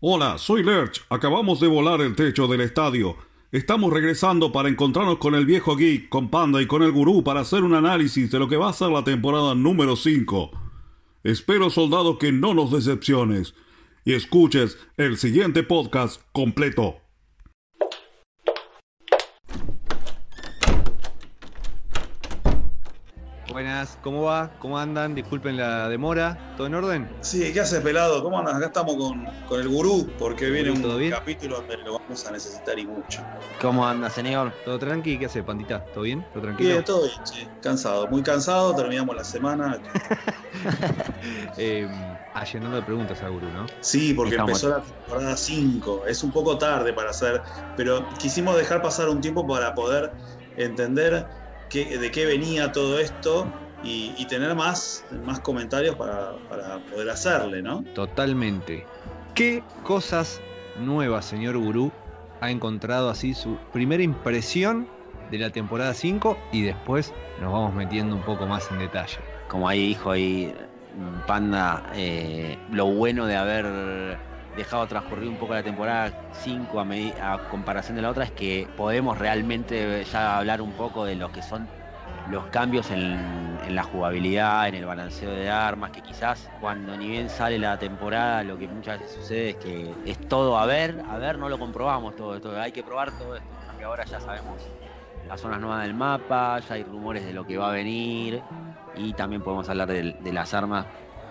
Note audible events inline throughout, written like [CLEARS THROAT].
Hola, soy Lerch. Acabamos de volar el techo del estadio. Estamos regresando para encontrarnos con el viejo geek, con Panda y con el gurú para hacer un análisis de lo que va a ser la temporada número 5. Espero, soldado, que no nos decepciones y escuches el siguiente podcast completo. Buenas, ¿cómo va? ¿Cómo andan? Disculpen la demora. ¿Todo en orden? Sí, ¿qué haces, pelado? ¿Cómo andas? Acá estamos con, con el gurú, porque viene un ¿todo bien? capítulo donde lo vamos a necesitar y mucho. ¿Cómo anda, señor? ¿Todo tranqui? ¿Qué hace, pandita? ¿Todo bien? ¿Todo tranquilo? Bien, todo bien, che. Cansado, muy cansado, terminamos la semana. [LAUGHS] [LAUGHS] Eh, allenando de preguntas a Guru, ¿no? Sí, porque Estamos. empezó la temporada 5. Es un poco tarde para hacer, pero quisimos dejar pasar un tiempo para poder entender qué- de qué venía todo esto y, y tener más, más comentarios para, para poder hacerle, ¿no? Totalmente. ¿Qué cosas nuevas, señor Gurú, ha encontrado así su primera impresión de la temporada 5 y después nos vamos metiendo un poco más en detalle? Como ahí dijo ahí Panda, eh, lo bueno de haber dejado transcurrir un poco la temporada 5 a, comparación de la otra es que podemos realmente ya hablar un poco de lo que son los cambios en, la jugabilidad, en el balanceo de armas, que quizás cuando ni bien sale la temporada lo que muchas veces sucede es que es todo a ver, a ver, no lo comprobamos todo esto, hay que probar todo esto, cambio ahora ya sabemos las zonas nuevas del mapa, ya hay rumores de lo que va a venir y también podemos hablar de las armas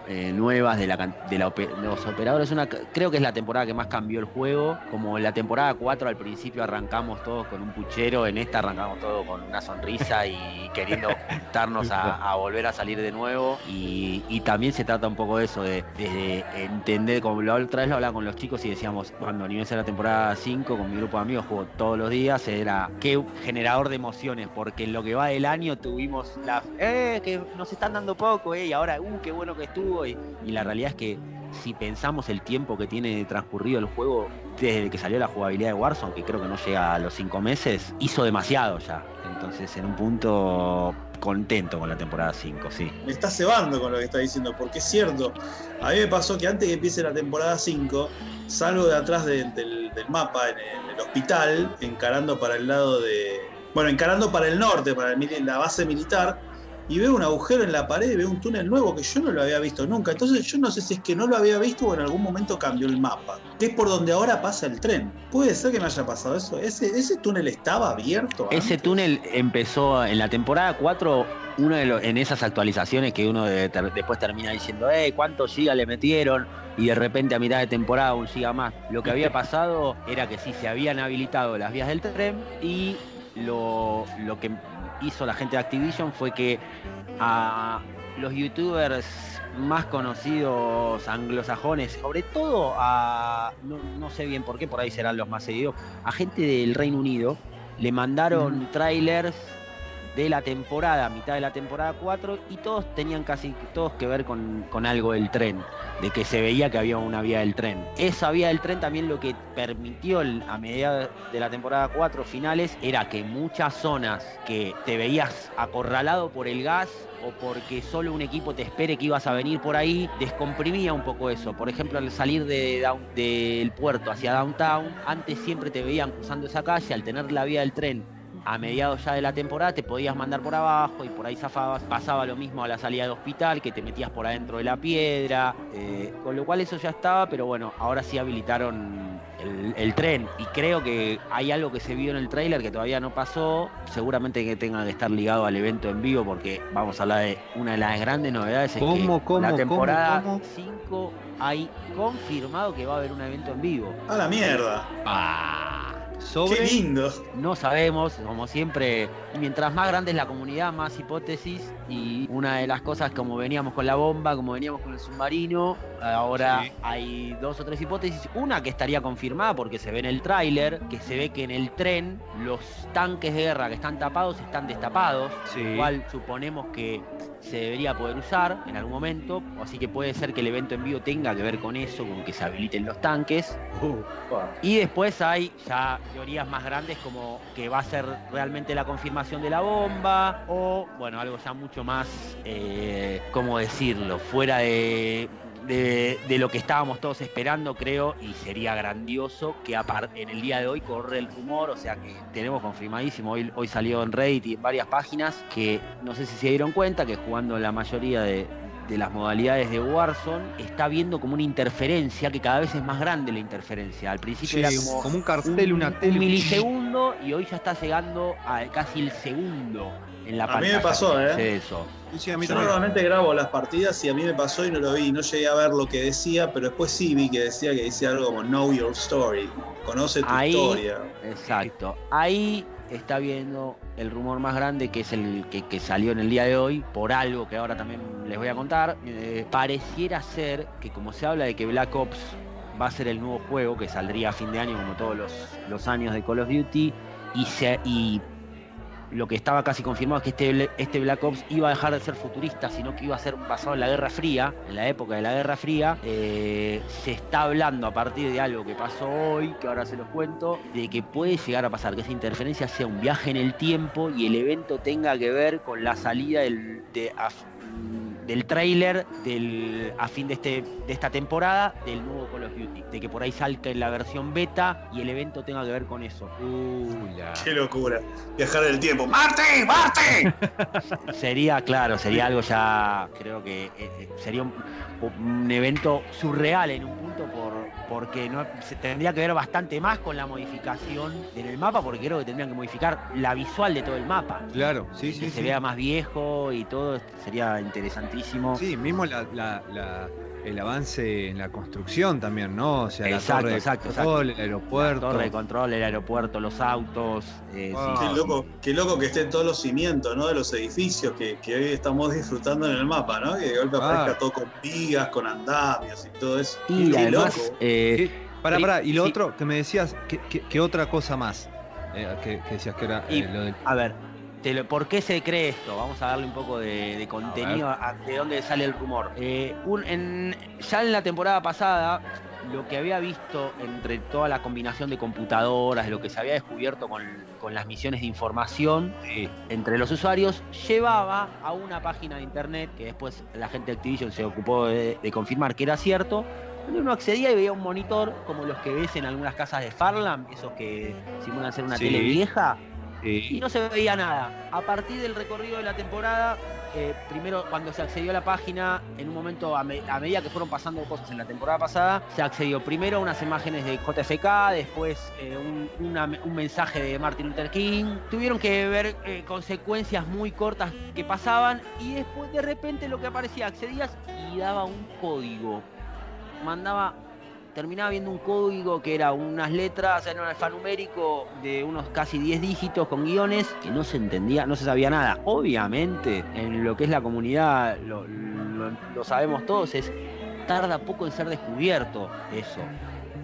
eh, nuevas, de, la, de la los operadores. Una, creo que es la temporada que más cambió el juego. Como en la temporada 4 al principio arrancamos todos con un puchero, en esta arrancamos todos con una sonrisa y [LAUGHS] queriendo juntarnos a, a volver a salir de nuevo. Y, y también se trata un poco de eso, de, de entender, como la otra vez lo hablaba con los chicos y decíamos, cuando a nivel de la temporada 5 con mi grupo de amigos juego todos los días, era qué generador de emociones, porque en lo que va del año tuvimos la, eh, que nos están dando poco, eh, y ahora, uh, qué bueno que estuvo, y, la realidad es que si pensamos el tiempo que tiene transcurrido el juego desde que salió la jugabilidad de Warzone, que creo que no llega a los 5 meses, hizo demasiado ya. Entonces, en un punto contento con la temporada 5, sí. me está cebando con lo que está diciendo, porque es cierto. A mí me pasó que antes que empiece la temporada 5, salgo de atrás de- del, mapa en el, hospital, encarando para el lado de. Bueno, encarando para el norte, para la base militar, y veo un agujero en la pared, veo un túnel nuevo que yo no lo había visto nunca. Entonces yo no sé si es que no lo había visto o en algún momento cambió el mapa. Que es por donde ahora pasa el tren. Puede ser que me haya pasado eso. ¿Ese, ese túnel estaba abierto? Ese túnel empezó en la temporada 4, uno de los- en esas actualizaciones que uno de- ter- después termina diciendo, eh, ¿cuántos gigas le metieron? Y de repente a mitad de temporada un giga más. Lo que había pasado era que sí, se habían habilitado las vías del tren y lo, lo que hizo la gente de Activision fue que a los youtubers más conocidos anglosajones, sobre todo a, no, no sé bien por qué, por ahí serán los más seguidos, a gente del Reino Unido, le mandaron trailers de la temporada, mitad de la temporada 4, y todos tenían casi todos que ver con, con algo del tren, de que se veía que había una vía del tren. Esa vía del tren también lo que permitió a mediados de la temporada 4 finales era que muchas zonas que te veías acorralado por el gas o porque solo un equipo te espere que ibas a venir por ahí, descomprimía un poco eso. Por ejemplo, al salir de del puerto hacia downtown, antes siempre te veían cruzando esa calle, al tener la vía del tren a mediados ya de la temporada te podías mandar por abajo y por ahí zafabas. Pasaba lo mismo a la salida de hospital, que te metías por adentro de la piedra, eh, con lo cual eso ya estaba, pero bueno, ahora sí habilitaron el, el tren y creo que hay algo que se vio en el tráiler que todavía no pasó, seguramente que tenga que estar ligado al evento en vivo porque vamos a hablar de una de las grandes novedades es ¿Cómo, que cómo, la temporada cómo? 5 hay confirmado que va a haber un evento en vivo. A la mierda. Ah, Sobre Qué lindo. no sabemos, como siempre, mientras más grande es la comunidad, más hipótesis. Y una de las cosas, como veníamos con la bomba, como veníamos con el submarino, ahora Sí. hay dos o tres hipótesis. Una que estaría confirmada porque se ve en el tráiler, que se ve que en el tren los tanques de guerra que están tapados están destapados, Sí. lo cual suponemos que se debería poder usar en algún momento. Así que puede ser que el evento en vivo tenga que ver con eso, con que se habiliten los tanques. Y después hay ya teorías más grandes como que va a ser realmente la confirmación de la bomba o, bueno, algo ya mucho más, eh, ¿cómo decirlo? Fuera de de, de lo que estábamos todos esperando, creo, y sería grandioso que apar- en el día de hoy corre el rumor, o sea que tenemos confirmadísimo, hoy, hoy salió en Reddit y en varias páginas, que no sé si se dieron cuenta que jugando la mayoría de, de las modalidades de Warzone, está viendo como una interferencia, que cada vez es más grande la interferencia. Al principio era como, como un cartel, un, una un tele. milisegundo y hoy ya está llegando a casi el segundo en la A mí pantalla. me pasó, ¿eh? Eso. Sí, a mí Yo también. normalmente grabo las partidas y a mí me pasó y no lo vi, no llegué a ver lo que decía, pero después sí vi que decía que decía algo como Know Your Story, conoce tu Ahí- historia. Exacto. Ahí está viendo el rumor más grande que es el que, que salió en el día de hoy, por algo que ahora también les voy a contar. Eh, pareciera ser que como se habla de que Black Ops va a ser el nuevo juego que saldría a fin de año como todos los, los años de Call of Duty y, se, y lo que estaba casi confirmado es que este, este Black Ops iba a dejar de ser futurista, sino que iba a ser basado en la Guerra Fría, en la época de la Guerra Fría. Eh, se está hablando a partir de algo que pasó hoy, que ahora se los cuento, de que puede llegar a pasar que esa interferencia sea un viaje en el tiempo y el evento tenga que ver con la salida del, de, del tráiler del a fin de este de esta temporada del nuevo Call of Duty, de que por ahí salga en la versión beta y el evento tenga que ver con eso. Uy, la- [LAUGHS] Qué locura. Viajar en el tiempo. ¡Marte! ¡Marte! [LAUGHS] Sería, claro, sería algo ya, creo que eh, eh, sería un, un evento surreal en un punto por, porque no, se tendría que ver bastante más con la modificación en el mapa, porque creo que tendrían que modificar la visual de todo el mapa. Claro, sí, que sí, se sí. vea más viejo y todo, sería interesantísimo. Sí, mismo la, la- la- el avance en la construcción también, ¿no? O sea, Exacto, la torre de exacto, control, exacto. el aeropuerto. La torre de control, el aeropuerto, los autos. eh, sí, Qué loco, qué loco que estén todos los cimientos, ¿no? De los edificios que, que hoy estamos disfrutando en el mapa, ¿no? Que de golpe Ah. aparezca todo con vigas, con andamios y todo eso. Y Qué además, loco. eh, Pará, Sí, pará, y lo sí. otro que me decías, ¿qué, qué- qué otra cosa más? Eh, que, que decías que era Y- eh, lo del. A ver, ¿por qué se cree esto? Vamos a darle un poco de, de contenido a, de dónde sale el rumor. Eh, un- en- ya en la temporada pasada, lo que había visto entre toda la combinación de computadoras, lo que se había descubierto con, con las misiones de información Sí. entre los usuarios, llevaba a una página de internet que después la gente de Activision se ocupó de, de confirmar que era cierto. Donde uno accedía y veía un monitor como los que ves en algunas casas de Farlam, esos que simulan ser una Sí. tele vieja, y no se veía nada. A partir del recorrido de la temporada, eh, primero cuando se accedió a la página, en un momento, a, me- medida que fueron pasando cosas en la temporada pasada, se accedió primero a unas imágenes de JFK, después eh, un, un mensaje de Martin Luther King. Tuvieron que ver eh, consecuencias muy cortas que pasaban y después de repente lo que aparecía, accedías y daba un código. Mandaba terminaba viendo un código que era unas letras, era un alfanumérico de unos casi 10 dígitos con guiones que no se entendía, no se sabía nada. Obviamente, en lo que es la comunidad, lo, lo- lo sabemos todos, es tarda poco en ser descubierto eso.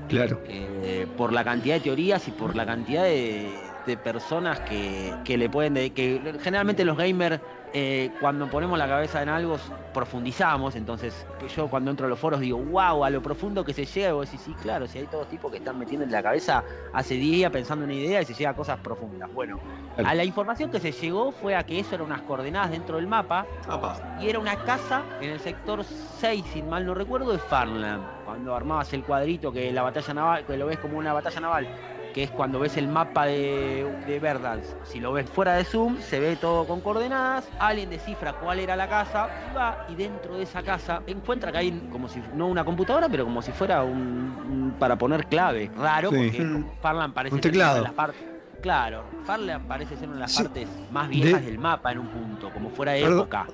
Claro. eh, por la cantidad de teorías y por la cantidad de, de personas que, que le pueden... de- que generalmente los gamers, eh, cuando ponemos la cabeza en algo, profundizamos. Entonces, yo cuando entro a los foros digo, wow, a lo profundo que se llega. Y vos decís, sí, claro, si hay todos tipos que están metiendo en la cabeza hace días pensando en una idea y se llega a cosas profundas. Bueno, a la información que se llegó fue a que eso eran unas coordenadas dentro del mapa Apa. y era una casa en el sector 6, si mal no recuerdo, de Farnham. Cuando armabas el cuadrito que la batalla naval, que lo ves como una batalla naval, que es cuando ves el mapa de, de Verdansk. Si lo ves fuera de zoom, se ve todo con coordenadas. Alguien descifra cuál era la casa y va y dentro de esa casa encuentra que hay como si no una computadora, pero como si fuera un, un- para poner clave. Raro, Sí. porque Mm. Farnham parece Un ser una teclado. de las partes. Claro, Farnham parece ser una de las Sí. partes más viejas De- del mapa en un punto, como fuera de Perdón, época.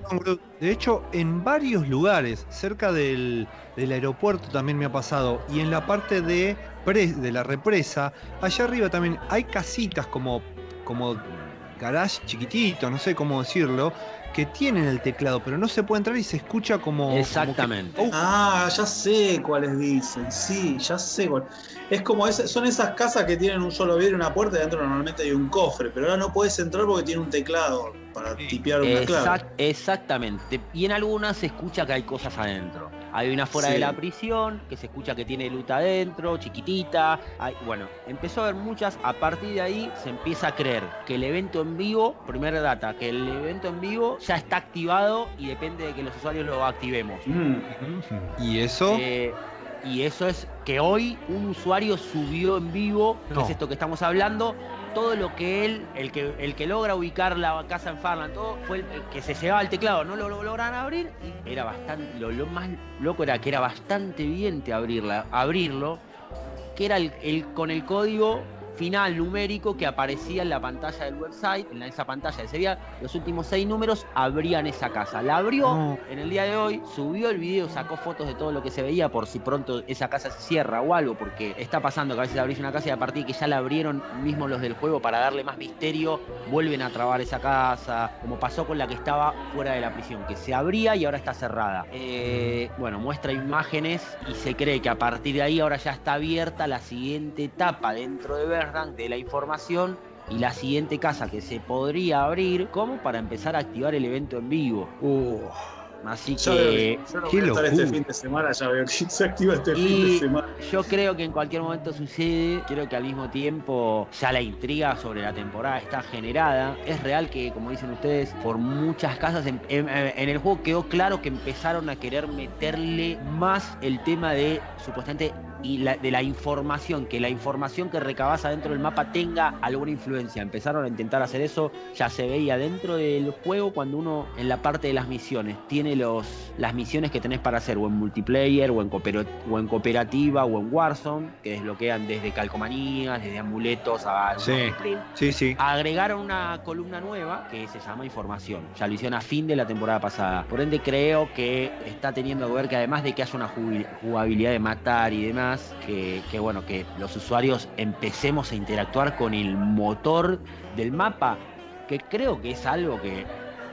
De hecho, en varios lugares, cerca del, del aeropuerto también me ha pasado, y en la parte de, de la represa, allá arriba también hay casitas como, como garage chiquitito, no sé cómo decirlo, que tienen el teclado, pero no se puede entrar y se escucha como... como que- Exactamente. Oh, Ah, ya sé cuáles dicen, sí, ya sé cuál. Es como ese- son esas casas que tienen un solo vidrio y una puerta y adentro normalmente hay un cofre, pero ahora no puedes entrar porque tiene un teclado para Sí. tipear una clave. Exact- exactamente. Y en algunas se escucha que hay cosas adentro. Hay una fuera Sí. de la prisión, que se escucha que tiene luta adentro, chiquitita. Hay- bueno, empezó a haber muchas. A partir de ahí se empieza a creer que el evento en vivo, primera data, que el evento en vivo ya está activado y depende de que los usuarios lo activemos. Mm. Y eso, Eh, y eso es que hoy un usuario subió en vivo, que es esto que estamos hablando, todo lo que él, el que, el que logra ubicar la casa en Farland, todo, fue el, que se llevaba el teclado, no lo, lo abrir, y era bastante, lo, más loco era que era bastante evidente abrirla, abrirlo, que era el- con el código final numérico que aparecía en la pantalla del website, en esa pantalla de sería los últimos seis números abrían esa casa. La abrió en el día de hoy, subió el video, sacó fotos de todo lo que se veía por si pronto esa casa se cierra o algo, porque está pasando que a veces abrís una casa y a partir de que ya la abrieron mismo los del juego para darle más misterio, vuelven a trabar esa casa, como pasó con la que estaba fuera de la prisión, que se abría y ahora está cerrada. Eh, bueno, muestra imágenes y se cree que a partir de ahí ahora ya está abierta la siguiente etapa dentro de De la información y la siguiente casa que se podría abrir como para empezar a activar el evento en vivo. Así Yo, que yo no qué voy a estar este locura. fin de semana, ya veo que [LAUGHS] se activa este fin de Y semana. yo creo que en cualquier momento sucede, creo que al mismo tiempo ya la intriga sobre la temporada está generada. Es real que, como dicen ustedes, por muchas casas en, en- en el juego quedó claro que empezaron a querer meterle más el tema de supuestamente y la- de la información, que la información que recabas adentro del mapa tenga alguna influencia. Empezaron a intentar hacer eso, ya se veía dentro del juego cuando uno en la parte de las misiones tiene los, las misiones que tenés para hacer o en multiplayer o en, o en cooperativa o en Warzone, que desbloquean desde calcomanías, desde amuletos a Sí. sí, sí. Agregaron una columna nueva que se llama información. Ya lo hicieron a fin de la temporada pasada. Por ende creo que está teniendo que ver que además de que haya una jugabilidad de matar y demás, que, que bueno, que los usuarios empecemos a interactuar con el motor del mapa, que creo que es algo que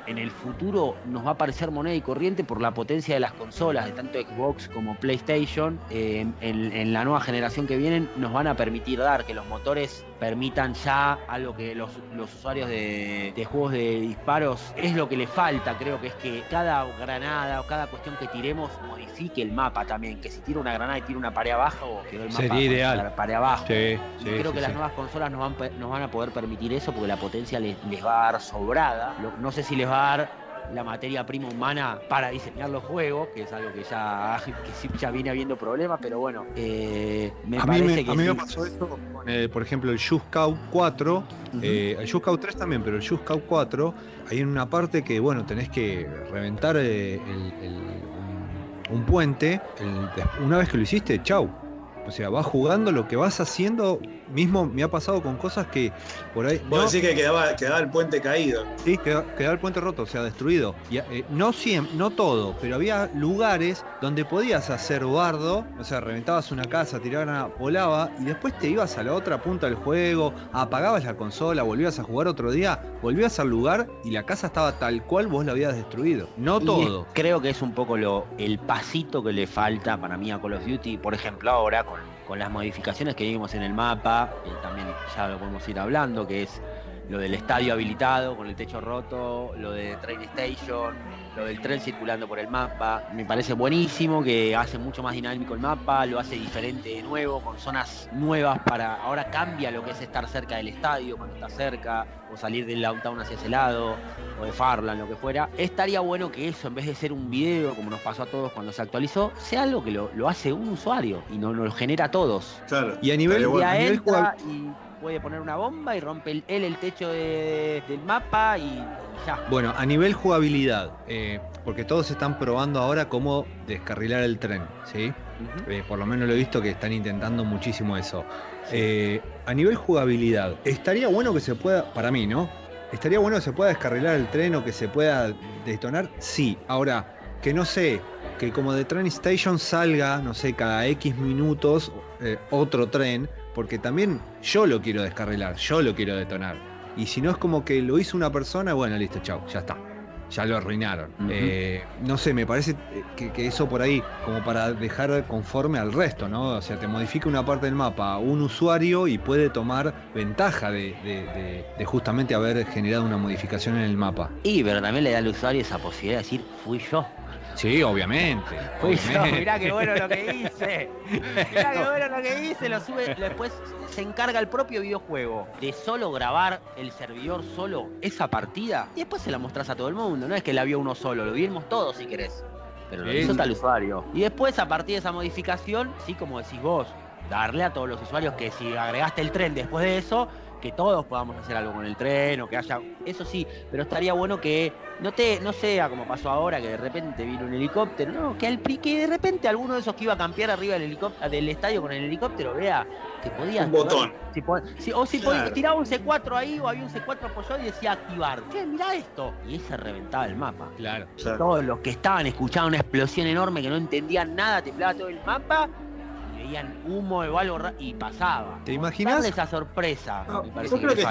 en el futuro nos va a parecer moneda y corriente por la potencia de las consolas, de tanto Xbox como PlayStation. Eh, en, en la nueva generación que vienen nos van a permitir dar que los motores permitan ya algo que los, los usuarios de, de juegos de disparos es lo que le falta, creo que es que cada granada o cada cuestión que tiremos modifique el mapa también, que si tira una granada y tira una pared abajo, quedó el mapa Sería ideal. la pared abajo. Sí, Y sí, creo sí, que las nuevas consolas nos van, pe- nos van a poder permitir eso porque la potencia les, les va a dar sobrada. Lo- no sé si les va a dar la materia prima humana para diseñar los juegos, que es algo que ya, [LAUGHS] que ya viene habiendo problemas, pero bueno, eh, me a mí, parece me, que a mí me pasó con, el, por ejemplo, el Scout 4. eh, el Scout 3 también, pero el Scout 4, hay una parte que, bueno, tenés que reventar eh, el- el- un, puente. el- una vez que lo hiciste, chau. O sea, vas jugando lo que vas haciendo. Mismo me ha pasado con cosas que por ahí. Vos no- decís que quedaba, quedaba el puente caído. Sí, queda- quedaba el puente roto, o sea, destruido. Y, eh, no siempre, no todo, pero había lugares donde podías hacer bardo, o sea, reventabas una casa, tirabas una, volaba, y después te ibas a la otra punta del juego, apagabas la consola, volvías a jugar otro día, volvías al lugar y la casa estaba tal cual vos la habías destruido. No todo. es- creo que es un poco lo, el pasito que le falta para mí a Call of Duty, por ejemplo, ahora con, con las modificaciones que vimos en el mapa, que también ya lo podemos ir hablando, que es lo del estadio habilitado con el techo roto, lo de Train Station, lo del tren circulando por el mapa. Me parece buenísimo que hace mucho más dinámico el mapa, lo hace diferente de nuevo, con zonas nuevas para. Ahora cambia lo que es estar cerca del estadio, cuando está cerca, o salir del downtown hacia ese lado, o de Farland, lo que fuera. Estaría bueno que eso, en vez de ser un video, como nos pasó a todos cuando se actualizó, sea algo que lo, lo hace un usuario y no nos lo genera a todos. Claro. Y a nivel, Un bueno. a día nivel entra jugabil- y puede poner una bomba y rompe el- él el techo de- del mapa y, y ya. Bueno, a nivel jugabilidad, eh, porque todos están probando ahora cómo descarrilar el tren, ¿sí? Eh, por lo menos lo he visto que están intentando muchísimo eso. Eh, a nivel jugabilidad, estaría bueno que se pueda, para mí, ¿no? Estaría bueno que se pueda descarrilar el tren o que se pueda detonar, sí. Ahora, que no sé, que como de Train Station salga, no sé, cada X minutos eh, otro tren, porque también yo lo quiero descarrilar, yo lo quiero detonar. Y si no es como que lo hizo una persona, bueno, listo, chao, ya está. Ya lo arruinaron. Eh, no sé, me parece que, que eso por ahí, como para dejar conforme al resto, ¿no? O sea, te modifica una parte del mapa un usuario y puede tomar ventaja de, de- de- de justamente haber generado una modificación en el mapa. Y pero también le da al usuario esa posibilidad de decir, fui yo. Sí, obviamente. [LAUGHS] obviamente. mirá qué bueno lo que hice. [LAUGHS] Mirá qué bueno lo que hice. Lo sube, después se encarga el propio videojuego de solo grabar el servidor solo esa partida y después se la mostrás a todo el mundo. No es que la vio uno solo, lo vimos todos si querés. Pero lo hizo tal usuario. Y después, a partir de esa modificación, sí, como decís vos, darle a todos los usuarios que si agregaste el tren después de eso, que todos podamos hacer algo con el tren o que haya. Eso sí, pero estaría bueno que no te, no sea como pasó ahora, que de repente vino un helicóptero, no, que al que de repente alguno de esos que iba a campear arriba del helicóptero del estadio con el helicóptero vea que podía Un botón. si o si Claro. tiraba un C4 ahí o había un C4 apoyado y decía activar. Che, mirá esto. Y ahí se reventaba el mapa. Claro. Claro. Todos los que estaban escuchaban una explosión enorme que no entendían nada, temblaba todo el mapa veían humo o algo y pasaba. ¿Te imaginas? Esa sorpresa. No, me parece yo creo que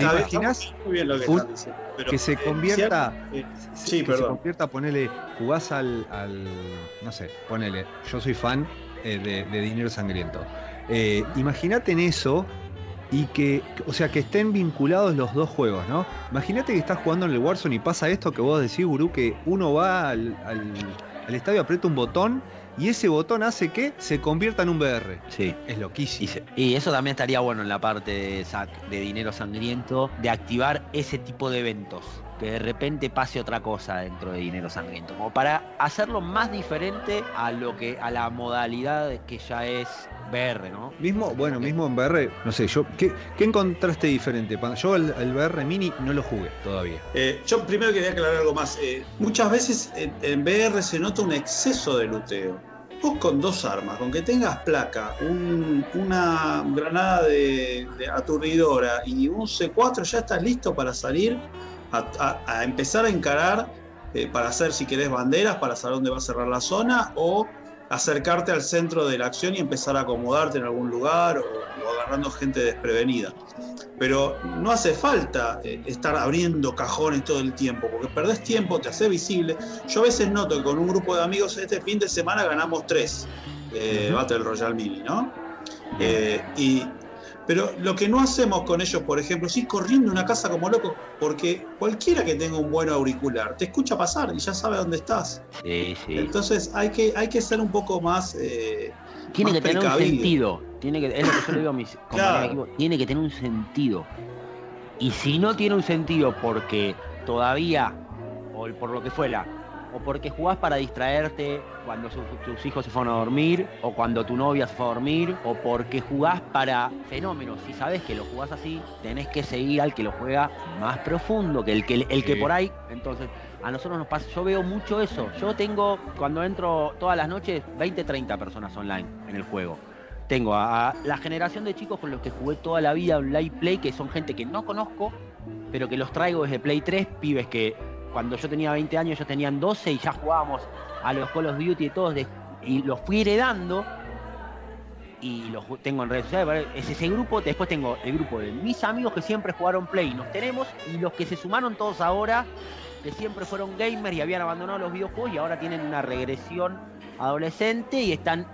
muy bien lo que un- están diciendo. pero, que se eh, convierta- eh, Sí, que se perdón. convierta, ponele, jugás al, al- no sé, ponele, yo soy fan eh, de, de Dinero Sangriento. Eh, Imagínate en eso y que, o sea, que estén vinculados los dos juegos, ¿no? Imagínate que estás jugando en el Warzone y pasa esto que vos decís, Gurú, que uno va al, al- al estadio, aprieta un botón y ese botón hace que se convierta en un VR. Sí. Es Y, loquísimo. se- y eso también estaría bueno en la parte de, sac- de dinero sangriento, de activar ese tipo de eventos. Que de repente pase otra cosa dentro de dinero sangriento. Como para hacerlo más diferente a lo que, a la modalidad que ya es VR, ¿no? Mismo, bueno, mismo en VR, no sé, yo, ¿qué, qué encontraste diferente? Yo el, el VR Mini no lo jugué todavía. Eh, yo primero quería aclarar algo más. Eh, muchas veces en, en VR se nota un exceso de luteo. Vos con dos armas, con que tengas placa, un- una granada de, de aturdidora y un C4, ya estás listo para salir a, a- a empezar a encarar eh, para hacer, si querés, banderas, para saber dónde va a cerrar la zona o acercarte al centro de la acción y empezar a acomodarte en algún lugar o, o agarrando gente desprevenida pero no hace falta eh, estar abriendo cajones todo el tiempo, porque perdés tiempo, te hace visible. Yo a veces noto que con un grupo de amigos este fin de semana ganamos tres eh, Battle Royale Mini, ¿no? Eh, y, pero lo que no hacemos con ellos, por ejemplo, es ir corriendo una casa como loco, porque cualquiera que tenga un buen auricular te escucha pasar y ya sabe dónde estás. Sí, sí. Entonces hay que, hay que ser un poco más... eh, Tiene más que tener un sentido. Tiene que, es lo que yo le digo a mis compañeros Claro. de equipo. Tiene que tener un sentido. Y si no tiene un sentido porque todavía, o por lo que fuera, o porque jugás para distraerte cuando su- tus hijos se fueron a dormir, o cuando tu novia se fue a dormir, o porque jugás para fenómenos. Si sabes que lo jugás así, tenés que seguir al que lo juega más profundo, que el que, el que Sí. por ahí. Entonces, a nosotros nos pasa, yo veo mucho eso. Yo tengo, cuando entro todas las noches, 20, 30 personas online en el juego. Tengo a, a la generación de chicos con los que jugué toda la vida online play, que son gente que no conozco, pero que los traigo desde Play 3, pibes que cuando yo tenía 20 años ellos tenían 12 y ya jugábamos a los Call of Duty y todos, y los fui heredando y los tengo en redes sociales. Es ese grupo, después tengo el grupo de mis amigos que siempre jugaron Play, nos tenemos, y los que se sumaron todos ahora, que siempre fueron gamers y habían abandonado los videojuegos y ahora tienen una regresión adolescente y están...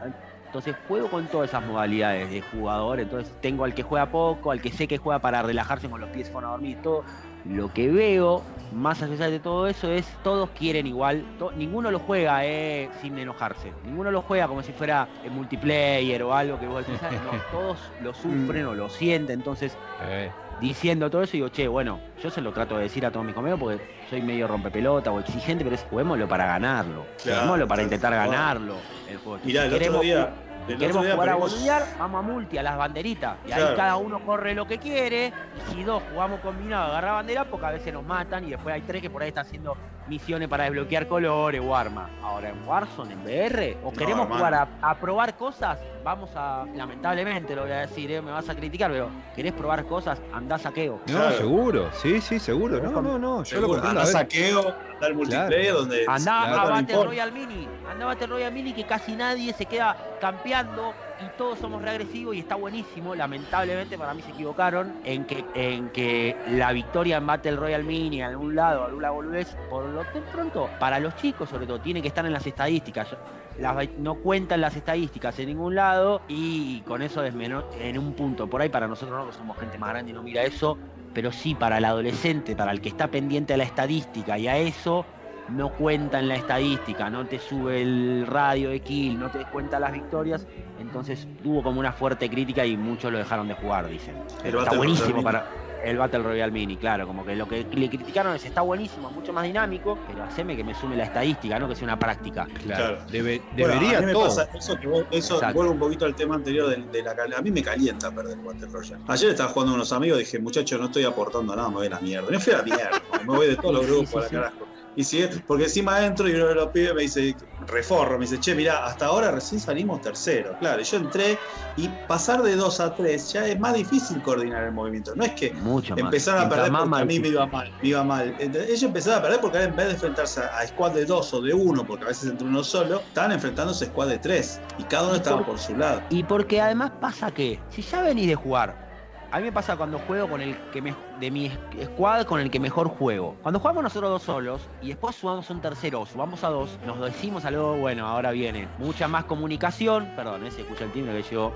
Entonces juego con todas esas modalidades de jugador, entonces tengo al que juega poco, al que sé que juega para relajarse con los pies fueron a dormir, todo. Lo que veo, más allá de todo eso, es todos quieren igual, to- ninguno lo juega eh, sin enojarse, ninguno lo juega como si fuera en multiplayer o algo que vos decís, "Ah, no, [LAUGHS] todos lo sufren o lo sienten, entonces Eh, diciendo todo eso, digo, che, bueno, yo se lo trato de decir a todos mis compañeros porque soy medio rompepelota o exigente, pero es juguémoslo para ganarlo. Claro, juguémoslo para intentar ganarlo el juego. Mirá, Si el otro queremos día... queremos jugar a boludear, vamos a multi, a las banderitas. Y ahí cada uno corre lo que quiere. Y si dos jugamos combinado, agarra bandera, porque a veces nos matan. Y después hay tres que por ahí están haciendo misiones para desbloquear colores o armas. Ahora en Warzone, en VR, o No, queremos hermano. jugar a, a probar cosas, vamos a, lamentablemente lo voy a decir, eh, me vas a criticar, pero querés probar cosas, andá saqueo. No, Claro. seguro, sí, sí, seguro. No, no, no, yo lo Seguro, comprendo. anda a ver. saqueo, anda al multiplayer donde Andá Claro, a no Battle. Royale Mini, andá a Battle Royale Mini que casi nadie se queda campeando y todos somos reagresivos y está buenísimo. Lamentablemente para mí se equivocaron en que, en que la victoria en Battle Royale Mini en un lado, alguna boludez, por lo de pronto, para los chicos sobre todo, tiene que estar en las estadísticas. Las- no cuentan las estadísticas en ningún lado y con eso desmeno- en un punto. Por ahí para nosotros no, que somos gente más grande y no mira eso, pero sí para el adolescente, para el que está pendiente a la estadística y a eso, no cuenta en la estadística, no te sube el radio de kill, no te cuenta las victorias, entonces tuvo como una fuerte crítica y muchos lo dejaron de jugar, dicen. Está buenísimo para el Battle Royale Mini, claro, como que lo que le criticaron es está buenísimo, mucho más dinámico, pero haceme que me sume la estadística, no que sea una práctica. Claro, debería a mí me Pasa eso, que eso vuelve un poquito al tema anterior de, la la A mí me calienta perder el Battle Royale. Ayer estaba jugando con unos amigos y dije, muchachos, no estoy aportando nada, me voy a la mierda. No fui a la mierda, me voy de todos los grupos a la carajo. Y si, porque encima entro y uno de los pibes me dice, reforro, me dice, che, mira, hasta ahora recién salimos tercero. Claro, yo entré y pasar de 2 a 3 ya es más difícil coordinar el movimiento. No es que empezaron a perder porque a mí me iba mal, me iba mal. Ellos empezaron a perder porque en vez de enfrentarse a squad de 2 o de 1, porque a veces entre uno solo, estaban enfrentándose a squad de 3 y cada uno estaba por, su lado. Y porque además pasa que, si ya venís de jugar a mí me pasa cuando juego con el que me, de mi squad con el que mejor juego. Cuando jugamos nosotros dos solos y después subamos un tercero o subamos a dos, nos decimos algo, bueno, ahora viene mucha más comunicación. Perdón, ese escucha el timbre que llegó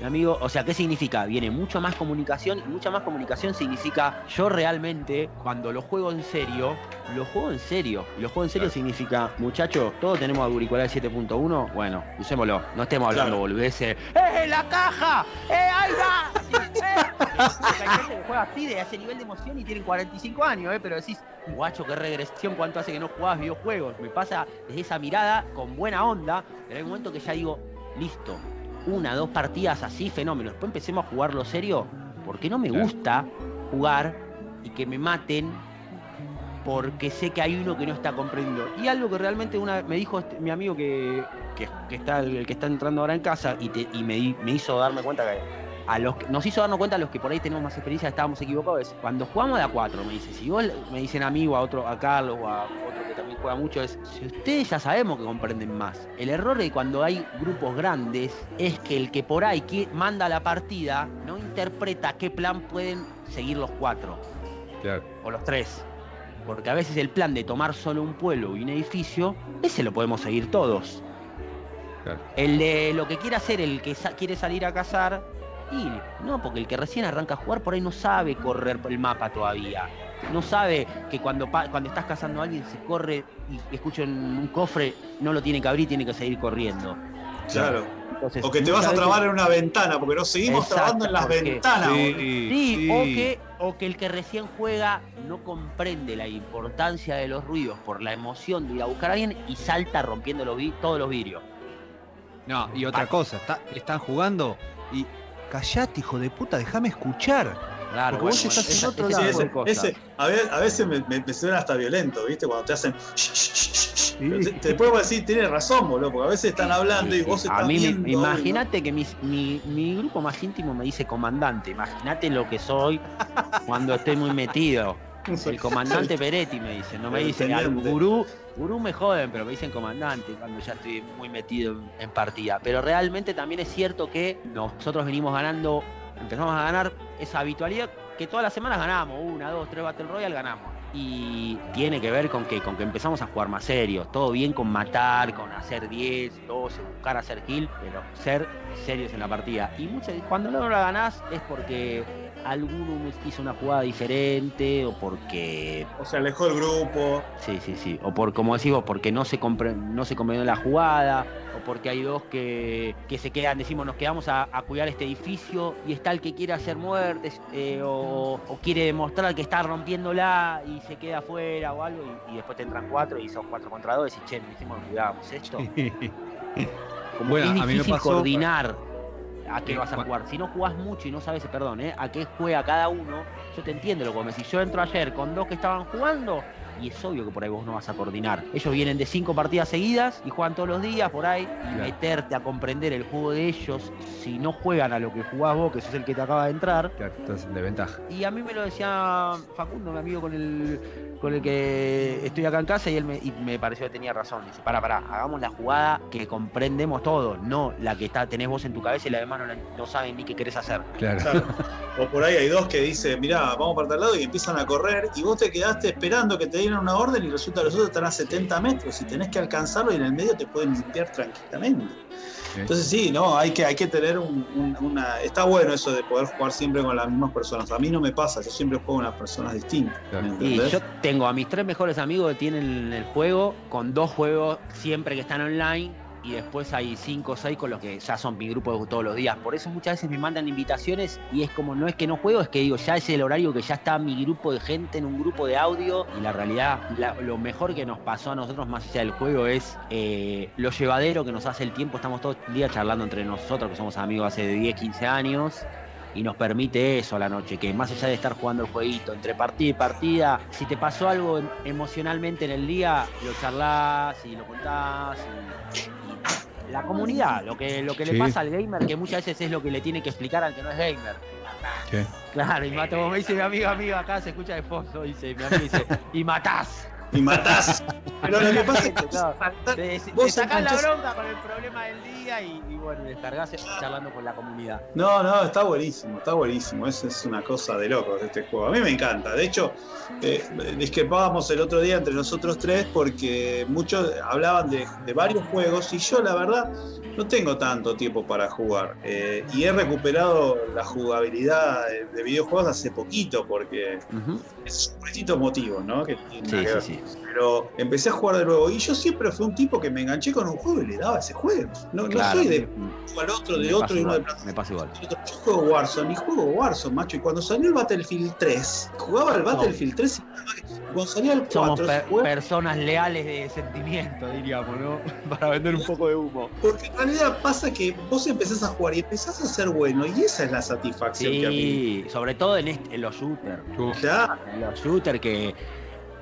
mi amigo. O sea, ¿qué significa? Viene mucho más comunicación y mucha más comunicación significa yo realmente, cuando lo juego en serio, lo juego en serio. Y lo juego en serio significa, muchachos, todos tenemos auricular 7.1, bueno, usémoslo. No estemos hablando boludeces. ¡Eh, la caja! ¡Eh, ahí va! ¿eh? [LAUGHS] Hay gente que juega así de ese nivel de emoción y tienen 45 años, ¿eh? Pero decís, guacho, qué regresión, cuánto hace que no jugabas videojuegos. Me pasa desde esa mirada con buena onda, pero hay un momento que ya digo, listo, una, dos partidas así, fenómeno. Después empecemos a jugarlo serio, porque no me gusta jugar y que me maten porque sé que hay uno que no está comprendiendo. Y algo que realmente una, me dijo este, mi amigo que, está, el que está entrando ahora en casa y, y me, me hizo darme cuenta que a los nos hizo darnos cuenta a los que por ahí tenemos más experiencia estábamos equivocados cuando jugamos de a cuatro me dice si vos me dicen amigo a otro a Carlos o a otro que también juega mucho es si ustedes ya sabemos que comprenden más. El error de cuando hay grupos grandes es que el que por ahí manda la partida no interpreta qué plan pueden seguir los cuatro. O los tres. Porque a veces el plan de tomar solo un pueblo y un edificio ese lo podemos seguir todos. El de lo que quiere hacer el que quiere salir a cazar no, porque el que recién arranca a jugar por ahí no sabe correr por el mapa todavía. No sabe que cuando, cuando estás cazando a alguien se corre y escucha un cofre, no lo tiene que abrir, tiene que seguir corriendo. Claro. o que te vas a trabar en una ventana, porque nos seguimos trabando en las ventanas. Sí, O, que, o que el que recién juega no comprende la importancia de los ruidos por la emoción de ir a buscar a alguien y salta rompiendo los, todos los vidrios. No, y otra cosa, están jugando y callate, hijo de puta, déjame escuchar. Claro, Porque vos estás en otro lado. Ese, a, veces, me, suena hasta violento, ¿viste? Cuando te hacen. Te, puedo decir, tienes razón, boludo, porque a veces están hablando y vos estás. A mí, imagínate que mi, mi, grupo más íntimo me dice comandante. Imagínate lo que soy cuando estoy muy metido. [LAUGHS] El comandante Peretti me dice, no me dicen al gurú, gurú me joden, pero me dicen comandante cuando ya estoy muy metido en, partida. Pero realmente también es cierto que nosotros venimos ganando, empezamos a ganar esa habitualidad que todas las semanas ganamos, una, dos, tres Battle Royale ganamos. Y tiene que ver con que, con que empezamos a jugar más serios, todo bien con matar, con hacer 10, 12, buscar hacer kill, pero ser serios en la partida. Y muchas, cuando no la ganás es porque alguno hizo una jugada diferente o porque. O se alejó el grupo. Sí, sí, sí. O por, como decimos, porque no se, no se comprendió la jugada, o porque hay dos que, se quedan, decimos, nos quedamos a, cuidar este edificio y está el que quiere hacer muertes eh, o, quiere demostrar que está rompiéndola y se queda afuera o algo y, después te entran cuatro y son cuatro contra dos y che, me decimos, cuidábamos esto. [LAUGHS] Como bueno, es difícil coordinar a qué vas a jugar. Si no jugás mucho y no sabes, perdón, ¿eh? a qué juega cada uno, yo te entiendo lo que me Si yo entro ayer con dos que estaban jugando, y es obvio que por ahí vos no vas a coordinar. Ellos vienen de cinco partidas seguidas y juegan todos los días por ahí, y meterte a comprender el juego de ellos, si no juegan a lo que jugás vos, que sos el que te acaba de entrar. Claro, estás de ventaja. Y a mí me lo decía Facundo, mi amigo con el con el que estoy acá en casa y él me, pareció que tenía razón. Dice, para, para, hagamos la jugada que comprendemos todo, no la que está, tenés vos en tu cabeza y la demás no, saben ni qué querés hacer. Claro. [LAUGHS] O por ahí hay dos que dicen, mirá, vamos para tal lado y empiezan a correr y vos te quedaste esperando que te dieran una orden y resulta que los otros están a 70 metros y tenés que alcanzarlo y en el medio te pueden limpiar tranquilamente. Entonces sí, no, hay que, hay que tener un- un- una... Está bueno eso de poder jugar siempre con las mismas personas. A mí no me pasa, yo siempre juego con las personas distintas. ¿me Y yo tengo a mis tres mejores amigos que tienen el juego, con dos juegos siempre que están online, y después hay cinco o seis con los que ya son mi grupo todos los días. Por eso muchas veces me mandan invitaciones y es como, no es que no juego, es que digo, ya es el horario que ya está mi grupo de gente en un grupo de audio, y la realidad, lo mejor que nos pasó a nosotros más allá del juego es eh, lo llevadero que nos hace el tiempo. Estamos todo el día charlando entre nosotros, que somos amigos hace 10, 15 años y nos permite eso a la noche, que más allá de estar jugando el jueguito entre partida y partida, si te pasó algo em- emocionalmente en el día, lo charlas y lo contás. Y, y la comunidad, lo que, lo que Sí. le pasa al gamer, que muchas veces es lo que le tiene que explicar al que no es gamer. ¿Qué? Claro, y mato, como me dice mi amigo, amigo, acá se escucha de fondo, dice, mi amigo dice, y matás. Y matás. Pero lo que pasa es que te Vos sacás la bronca con el problema del día y, y bueno, descargás charlando con la comunidad. No, no, está buenísimo, está buenísimo. Es, es una cosa de locos este juego. A mí me encanta. De hecho, eh, discrepábamos el otro día entre nosotros tres porque muchos hablaban de, de varios juegos y yo, la verdad, no tengo tanto tiempo para jugar. Eh, y he recuperado la jugabilidad de, de videojuegos hace poquito porque es distintos motivos, ¿no? Que Sí, nada que sí, ver. Pero empecé a jugar de nuevo y yo siempre fui un tipo que me enganché con un juego y le daba ese juego. No, no soy de me- jugar otro, de otro y uno de igual, plata. me pasa igual. Yo juego Warzone y juego Warzone, macho. Y cuando salió el Battlefield 3, jugaba el Battlefield 3 y cuando salía el 4, Somos per- jugaba- personas leales de sentimiento, diríamos, ¿no? [LAUGHS] Para vender un poco de humo. porque en realidad pasa que vos empezás a jugar y empezás a ser bueno y esa es la satisfacción que a mí. Sí, sobre todo en, este- en los shooters. Claro, En los shooters que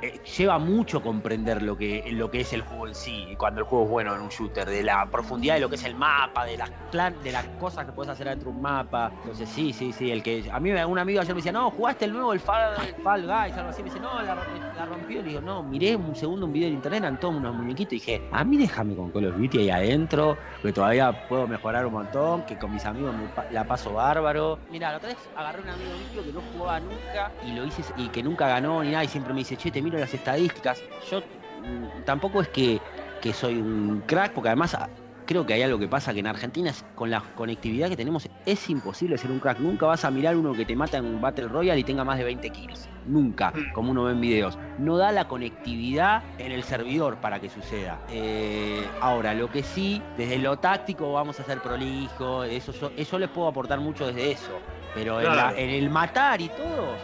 eh, lleva mucho comprender lo que, lo que es el juego en sí, cuando el juego es bueno en un shooter, de la profundidad de lo que es el mapa, de las plan, de las cosas que puedes hacer dentro de un mapa. Entonces sí, sí, sí, el que a mí un amigo ayer me decía, no, jugaste el nuevo, el Fall, el Fall Guys, algo así, me dice, no, la, la rompió, le digo, no, miré un segundo un video de internet, eran unos muñequitos, y dije, a mí déjame con Call of Duty ahí adentro, que todavía puedo mejorar un montón, que con mis amigos me la paso bárbaro. Mira, la otra vez agarré un amigo mío que no jugaba nunca y lo hice y que nunca ganó ni nada y siempre me dice, che, te miro las estadísticas. Yo mm, tampoco es que, que soy un crack, porque además ah, creo que hay algo que pasa que en Argentina es- con la conectividad que tenemos es imposible ser un crack. Nunca vas a mirar uno que te mata en un Battle Royale y tenga más de 20 kills. Nunca, como uno ve en videos. No da la conectividad en el servidor para que suceda. Eh, ahora, lo que sí, desde lo táctico vamos a ser prolijo, eso yo, eso les puedo aportar mucho desde eso. Pero en, la- Claro. en el matar y todo,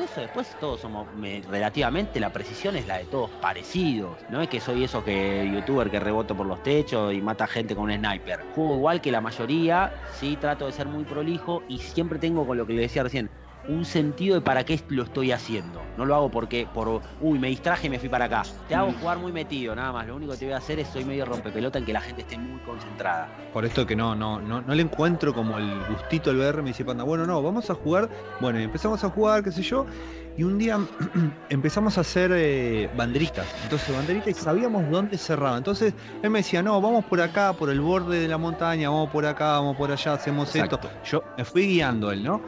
eso después todos somos me- relativamente la precisión es la de todos parecidos. No es que soy esos que youtuber que reboto por los techos y mata gente con un sniper. Juego igual que la mayoría, sí trato de ser muy prolijo y siempre tengo con lo que le decía recién un sentido de para qué lo estoy haciendo. No lo hago porque por uy, me distraje y me fui para acá. Te hago jugar muy metido, nada más. Lo único que te voy a hacer es soy medio rompepelota en que la gente esté muy concentrada. Por esto que no, no, no, no le encuentro como el gustito al VR, me dice Panda, bueno, no, vamos a jugar. Bueno, empezamos a jugar, qué sé yo, y un día [CLEARS THROAT] empezamos a hacer eh, banderitas. Entonces, banderitas y sabíamos dónde cerraba. Entonces, él me decía, no, vamos por acá, por el borde de la montaña, vamos por acá, vamos por allá, hacemos Exacto. esto. Yo me fui guiando él, ¿no?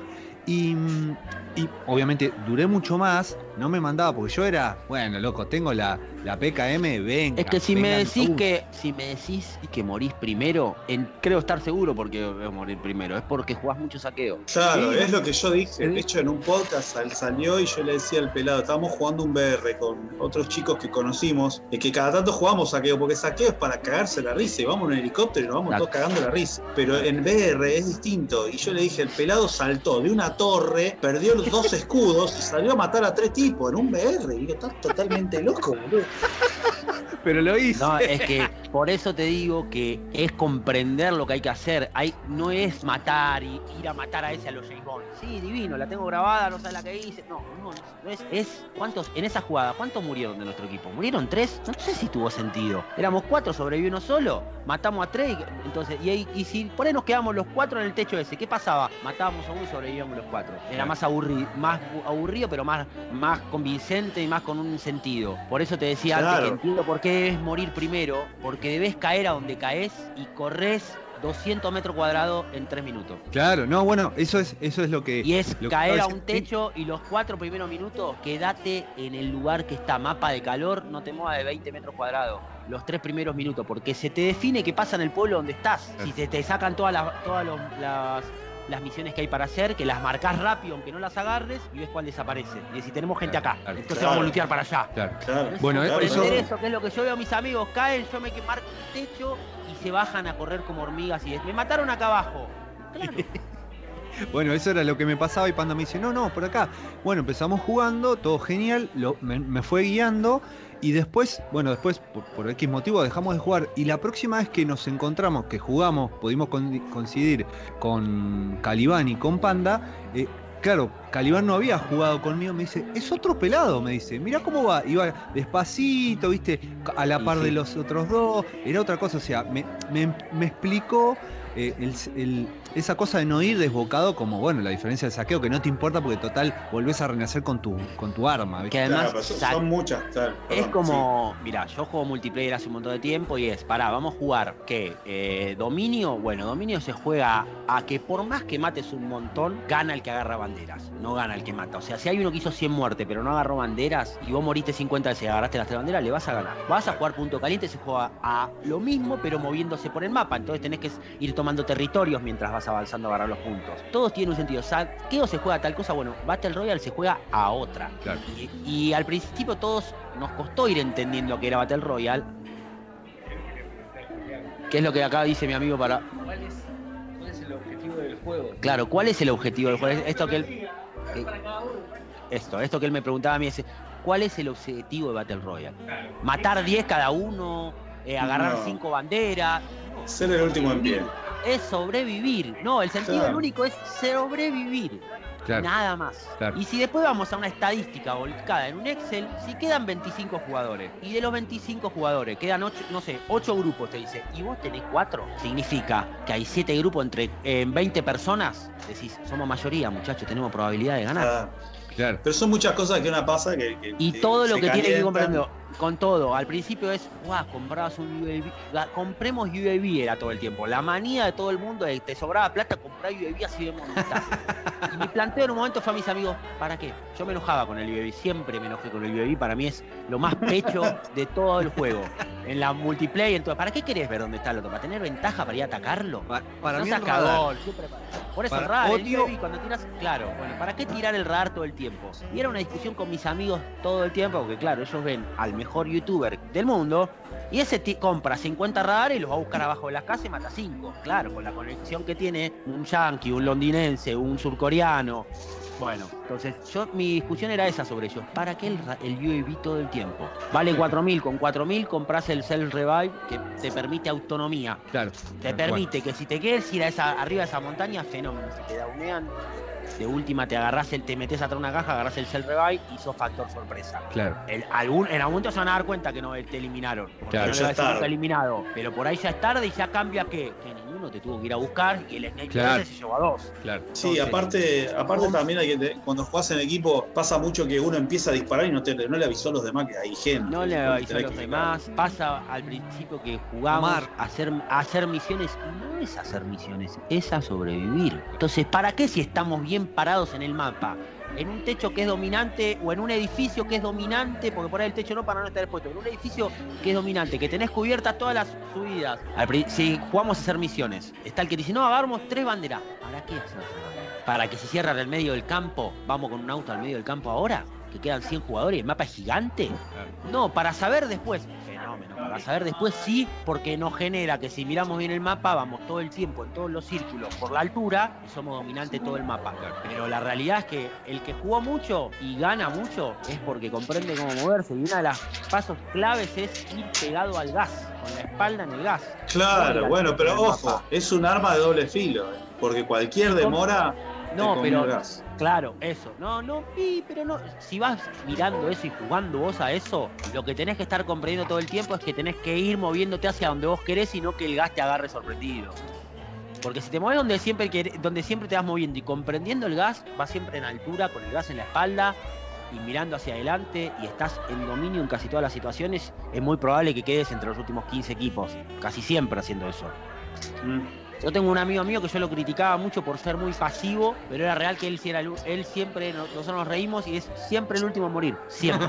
Y, mm, y obviamente duré mucho más, no me mandaba porque yo era, bueno, loco, tengo la, la PKM, venga. Es que si me decís uh, que si me decís que morís primero, en- creo estar seguro porque voy a morir primero, es porque jugás mucho saqueo. claro, Sí, es lo que yo dije. sí. De hecho, en un podcast sal- salió y yo le decía al pelado, estábamos jugando un VR con otros chicos que conocimos, y que cada tanto jugamos saqueo, porque saqueo es para cagarse la risa, y vamos en un helicóptero y nos vamos todos cagando la risa. Pero en VR es distinto, y yo le dije, el pelado saltó de una torre, perdió dos escudos y salió a matar a tres tipos en un VR. Y estás totalmente loco, boludo. Pero lo hice. No, es que por eso te digo que es comprender lo que hay que hacer. Hay, no es matar y ir a matar a ese a los James Bond. Sí, divino, la tengo grabada, no sé la que hice. No, no, no es, es cuántos, en esa jugada, ¿cuántos murieron de nuestro equipo? ¿Murieron tres? No sé si tuvo sentido. Éramos cuatro, sobrevivió uno solo, matamos a tres, y- entonces, y, ahí- y si por ahí nos quedamos los cuatro en el techo ese, ¿qué pasaba? Matábamos a uno y sobrevivíamos los cuatro. Era más aburrido, más bu- aburrido, pero más, más convincente y más con un sentido. Por eso te decía antes que entiendo por qué es morir primero, porque debes caer a donde caes y corres 200 metros cuadrados en 3 minutos. Claro, no, bueno, eso es, eso es lo que. Y es lo que caer a un techo y los cuatro primeros minutos, quédate en el lugar que está, mapa de calor, no te muevas de 20 metros cuadrados. Los tres primeros minutos, porque se te define qué pasa en el pueblo donde estás. Si se te sacan todas las, todas los- las, las misiones que hay para hacer, que las marcas rápido aunque no las agarres y ves cuál desaparece. Y si tenemos gente Claro, acá, claro. entonces Claro. vamos a lutear para allá. Claro. Bueno, es eso- comprender eso, que es lo que yo veo a mis amigos, caen, yo me que marco el techo y se bajan a correr como hormigas y es, me mataron acá abajo. [LAUGHS] Claro. Bueno, eso era lo que me pasaba y Panda me dice, no, no, por acá. Bueno, empezamos jugando, todo genial, lo- me, me fue guiando y después, bueno, después por, por X motivo dejamos de jugar y la próxima vez que nos encontramos, que jugamos, pudimos con- coincidir con Calibán y con Panda, eh, claro, Calibán no había jugado conmigo, me dice, es otro pelado, me dice, mira cómo va, iba despacito, viste, a la par de sí. los otros dos, era otra cosa, o sea, me, me- me explicó eh, el- el- esa cosa de no ir desbocado como, bueno, la diferencia del saqueo, que no te importa porque total volvés a renacer con tu, con tu arma. ¿viste? Que además Claro, son, muchas. claro, Es como, mira, yo juego multiplayer hace un montón de tiempo y es, pará, vamos a jugar, ¿qué? Eh, dominio, bueno, dominio se juega a que por más que mates un montón, gana el que agarra banderas, no gana el que mata. O sea, si hay uno que hizo 100 muertes pero no agarró banderas y vos moriste 50 veces y agarraste las tres banderas, le vas a ganar. Vas a jugar punto caliente, se juega a lo mismo pero moviéndose por el mapa, entonces tenés que ir tomando territorios mientras vas avanzando a agarrar los puntos. Todos tienen un sentido. Saqueo se juega a tal cosa, bueno, Battle Royale se juega a otra. Claro. Y, y al principio todos nos costó ir entendiendo que era Battle Royale. ¿Qué es lo que acá dice mi amigo para. ¿Cuál es, cuál es el objetivo del juego? Claro, ¿cuál es el objetivo del juego? Esto que él. esto, esto que él me preguntaba a mí es. ¿Cuál es el objetivo de Battle Royale? ¿Matar 10 cada uno? Eh, ¿Agarrar No. 5 banderas? sí. Ser el último en pie. Es sobrevivir. No, el sentido Claro. el único es sobrevivir. Claro. Nada más. Claro. Y si después vamos a una estadística volcada en un Excel, si quedan 25 jugadores y de los 25 jugadores quedan 8, no sé, 8 grupos, te dice, y vos tenés 4, significa que hay 7 grupos entre eh, 20 personas. Decís, somos mayoría, muchachos, tenemos probabilidad de ganar. Claro. pero son muchas cosas que una pasa que. que- Y que todo lo que tiene que comprando, con todo. Al principio es, guau, comprabas un UAV, compremos UAV era todo el tiempo. La manía de todo el mundo es, te sobraba plata, comprar UAV así dónde está. Y mi planteo en un momento fue a mis amigos, ¿para qué? Yo me enojaba con el UAV, siempre me enojé con el UAV, para mí es lo más pecho de todo el juego. En la multiplayer, entonces, ¿para qué querés ver dónde está el otro? ¿Para tener ventaja para ir a atacarlo? Pa- Para no mí el saca radar. gol, siempre para- Por eso Para- el radar, el odio- UAV, cuando tiras, claro, bueno, ¿para qué tirar el radar todo el tiempo? Y era una discusión con mis amigos todo el tiempo, porque claro, ellos ven al mejor youtuber del mundo y ese compra 50 radares y los va a buscar abajo de las casas y mata 5. Claro, con la conexión que tiene un yankee, un londinense, un surcoreano. Bueno, entonces yo mi discusión era esa sobre ellos. ¿Para qué el, el UAV todo el tiempo? Vale 4.000, con 4.000 compras el Self Revive que te permite autonomía. Claro. Te permite que si te quieres ir a esa, arriba de esa montaña, fenómeno. Si te daunean, de última te agarras el, te metes atrás de una caja, agarras el Cell Revive y sos factor sorpresa. Claro. El, algún, en algún momento se van a dar cuenta que no te eliminaron. Porque Claro, no le ya tarde. eliminado. Pero por ahí ya es tarde y ya cambia que, que ninguno te tuvo que ir a buscar y el Snake Claro. se llevó a dos. Claro. Sí, aparte, aparte también hay que te- cuando jugás en equipo pasa mucho que uno empieza a disparar y no, te, no le avisó a los demás que hay gente. No le avisó a los demás. Pasa al principio que jugamos Omar. a hacer, a hacer misiones. y No es hacer misiones, es a sobrevivir. Entonces, ¿para qué si estamos bien parados en el mapa? En un techo que es dominante o en un edificio que es dominante, porque por ahí el techo no para no estar expuesto, en un edificio que es dominante, que tenés cubiertas todas las subidas. Si jugamos a hacer misiones, está el que dice, no, agarramos tres banderas. ¿Para qué hacer? ¿Para que se cierre en el medio del campo? ¿Vamos con un auto al medio del campo ahora? ¿Que quedan 100 jugadores y el mapa es gigante? No, para saber después. Para saber después sí, porque nos genera que si miramos bien el mapa, vamos todo el tiempo en todos los círculos por la altura y somos dominantes todo el mapa. Pero la realidad es que el que jugó mucho y gana mucho es porque comprende cómo moverse. Y uno de los pasos claves es ir pegado al gas, con la espalda en el gas. Claro, bueno, pero ojo, es un arma de doble filo, eh, porque cualquier demora No, pero gas. Claro, eso. No, no, sí, pero no. Si vas mirando eso y jugando vos a eso, lo que tenés que estar comprendiendo todo el tiempo es que tenés que ir moviéndote hacia donde vos querés y no que el gas te agarre sorprendido. Porque si te mueves donde siempre, querés- donde siempre te vas moviendo y comprendiendo el gas, vas siempre en altura, con el gas en la espalda y mirando hacia adelante y estás en dominio en casi todas las situaciones, es muy probable que quedes entre los últimos 15 equipos. Casi siempre haciendo eso. Mm. Yo tengo un amigo mío que yo lo criticaba mucho por ser muy pasivo, pero era real que él, siempre, no- nosotros nos reímos y es siempre el último a morir. Siempre.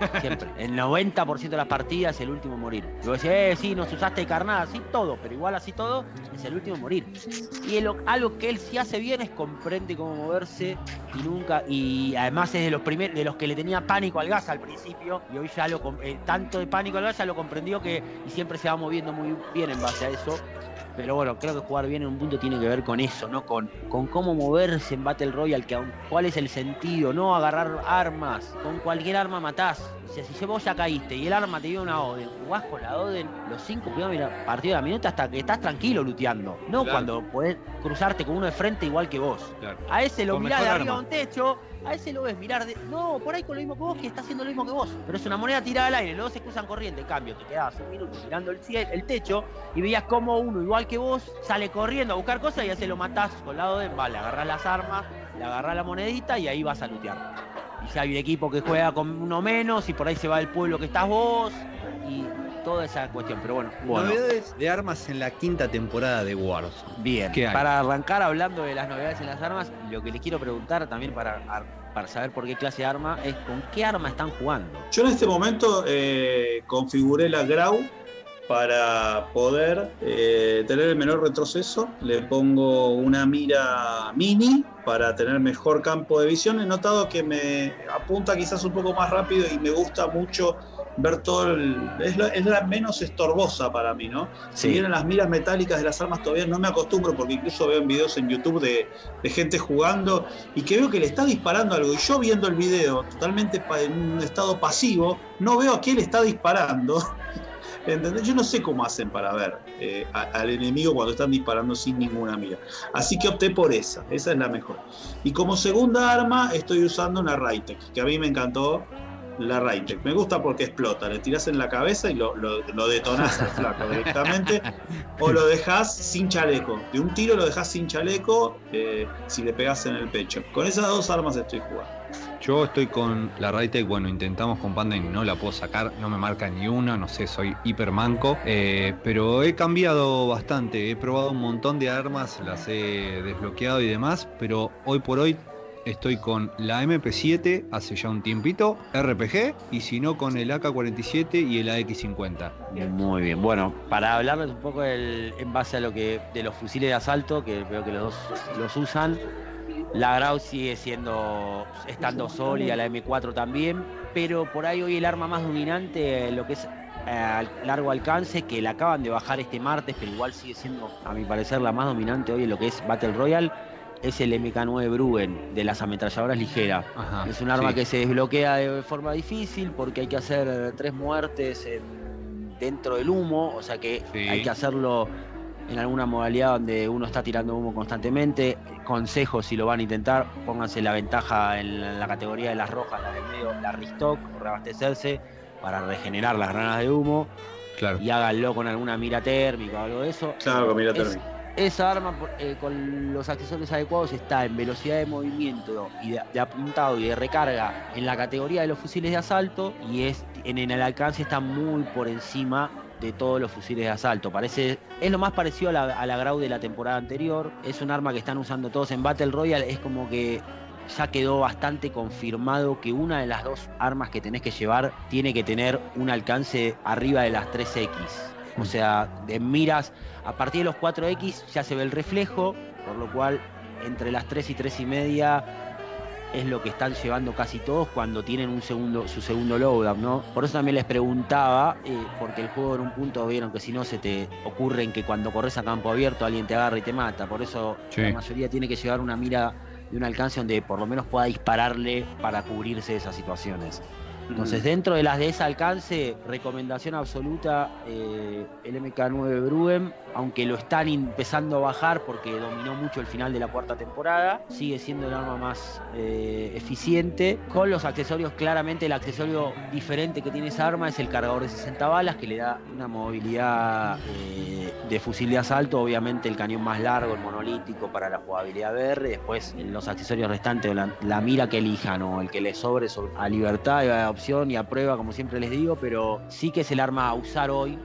[LAUGHS] Siempre. El 90% de las partidas es el último a morir. Yo decía, eh, sí, nos usaste de carnada, así todo, pero igual así todo, es el último a morir. Y el- algo que él sí hace bien es comprende cómo moverse y nunca, y además es de los primeros, de los que le tenía pánico al gas al principio, y hoy ya lo, eh, tanto de pánico al gas ya lo comprendió que, y siempre se va moviendo muy bien en base a eso. Pero bueno, creo que jugar bien en un punto tiene que ver con eso, ¿no? Con, con cómo moverse en Battle Royale, que cuál es el sentido, no agarrar armas, con cualquier arma matás. O sea, si vos ya caíste y el arma te dio una Oden, jugás con la Oden los cinco primeros partidos de la minuta hasta que estás tranquilo luteando. No Claro. cuando podés cruzarte con uno de frente igual que vos. Claro. A ese lo Con mirás de arriba a un techo, a ese lo ves mirar de. No, por ahí con lo mismo que vos, que está haciendo lo mismo que vos. Pero es una moneda tirada al aire, luego se cruzan corriente. En cambio, te quedabas un minuto mirando el, el techo y veías como uno, igual que vos, sale corriendo a buscar cosas y ya se lo matás con lado de. Vale, agarrás las armas, le agarrás la monedita y ahí vas a lutear. Y ya hay un equipo que juega con uno menos y por ahí se va el pueblo que estás vos toda esa cuestión. Pero bueno, bueno. Novedades de armas en la quinta temporada de Warzone. Bien, para arrancar hablando de las novedades en las armas, lo que les quiero preguntar también para, para saber por qué clase de arma es con qué arma están jugando. Yo en este momento eh, configuré la Grau para poder eh, tener el menor retroceso. Le pongo una mira mini para tener mejor campo de visión. He notado que me apunta quizás un poco más rápido y me gusta mucho ver todo el... Es la, es la menos estorbosa para mí, ¿no? Si bien en las miras metálicas de las armas todavía no me acostumbro porque incluso veo en videos en YouTube de, de gente jugando y que veo que le está disparando algo y yo viendo el video totalmente en un estado pasivo, no veo a quién le está disparando. [LAUGHS] ¿Entendés? Yo no sé cómo hacen para ver eh, a- al enemigo cuando están disparando sin ninguna mira. Así que opté por esa, esa es la mejor. Y como segunda arma estoy usando una Raytec, que a mí me encantó la Raytec. Me gusta porque explota, le tirás en la cabeza y lo, lo, detonás al flaco directamente, o lo dejás sin chaleco. De un tiro lo dejás sin chaleco eh, si le pegás en el pecho. Con esas dos armas estoy jugando. Yo estoy con la Raytec, bueno, intentamos con Panda y no la puedo sacar, no me marca ni una, no sé, soy hiper manco, eh, pero he cambiado bastante, he probado un montón de armas, las he desbloqueado y demás, pero hoy por hoy estoy con la MP7 hace ya un tiempito, RPG, y si no con el AK-47 y el AX-50. Muy bien, bueno, para hablarles un poco del- en base a lo que de los fusiles de asalto, que veo que los dos los usan, la Grau sigue siendo, estando sólida, la M4 también, pero por ahí hoy el arma más dominante, lo que es largo alcance, que la acaban de bajar este martes, pero igual sigue siendo, a mi parecer, la más dominante hoy en lo que es Battle Royale, es el MK9 Bruen de las ametralladoras ligeras. Ajá, Es un arma sí. que se desbloquea de forma difícil porque hay que hacer tres muertes en- dentro del humo, o sea que Sí. hay que hacerlo en alguna modalidad donde uno está tirando humo constantemente. Consejo si lo van a intentar, pónganse la ventaja en la categoría de las rojas, la del medio, la restock o reabastecerse para regenerar las granas de humo Claro. y háganlo con alguna mira térmica o algo de eso. Claro, mira, Es- esa arma eh, con los accesorios adecuados está en velocidad de movimiento y de, apuntado y de recarga en la categoría de los fusiles de asalto y es en, en el alcance está muy por encima de todos los fusiles de asalto. Parece, es lo más parecido a la, a la Grau de la temporada anterior. Es un arma que están usando todos en Battle Royale. Es como que ya quedó bastante confirmado que una de las dos armas que tenés que llevar tiene que tener un alcance arriba de las 3X. O sea, de miras a partir de los 4X ya se ve el reflejo, por lo cual entre las 3 y 3 y media es lo que están llevando casi todos cuando tienen un segundo, su segundo loadout, ¿no? Por eso también les preguntaba, eh, porque el juego en un punto vieron que si no se te ocurre en que cuando corres a campo abierto alguien te agarra y te mata. Por eso Sí. la mayoría tiene que llevar una mira de un alcance donde por lo menos pueda dispararle para cubrirse de esas situaciones. Entonces, dentro de las de ese alcance, recomendación absoluta, eh, el MK9 Bruen, aunque lo están empezando a bajar porque dominó mucho el final de la cuarta temporada, sigue siendo el arma más eh, eficiente. Con los accesorios, claramente el accesorio diferente que tiene esa arma es el cargador de 60 balas, que le da una movilidad eh, de fusil de asalto, obviamente el cañón más largo, el monolítico para la jugabilidad verde, después los accesorios restantes, la, mira que elijan o el que les sobre, sobre- a libertad a opción y a prueba, como siempre les digo, pero sí que es el arma a usar hoy.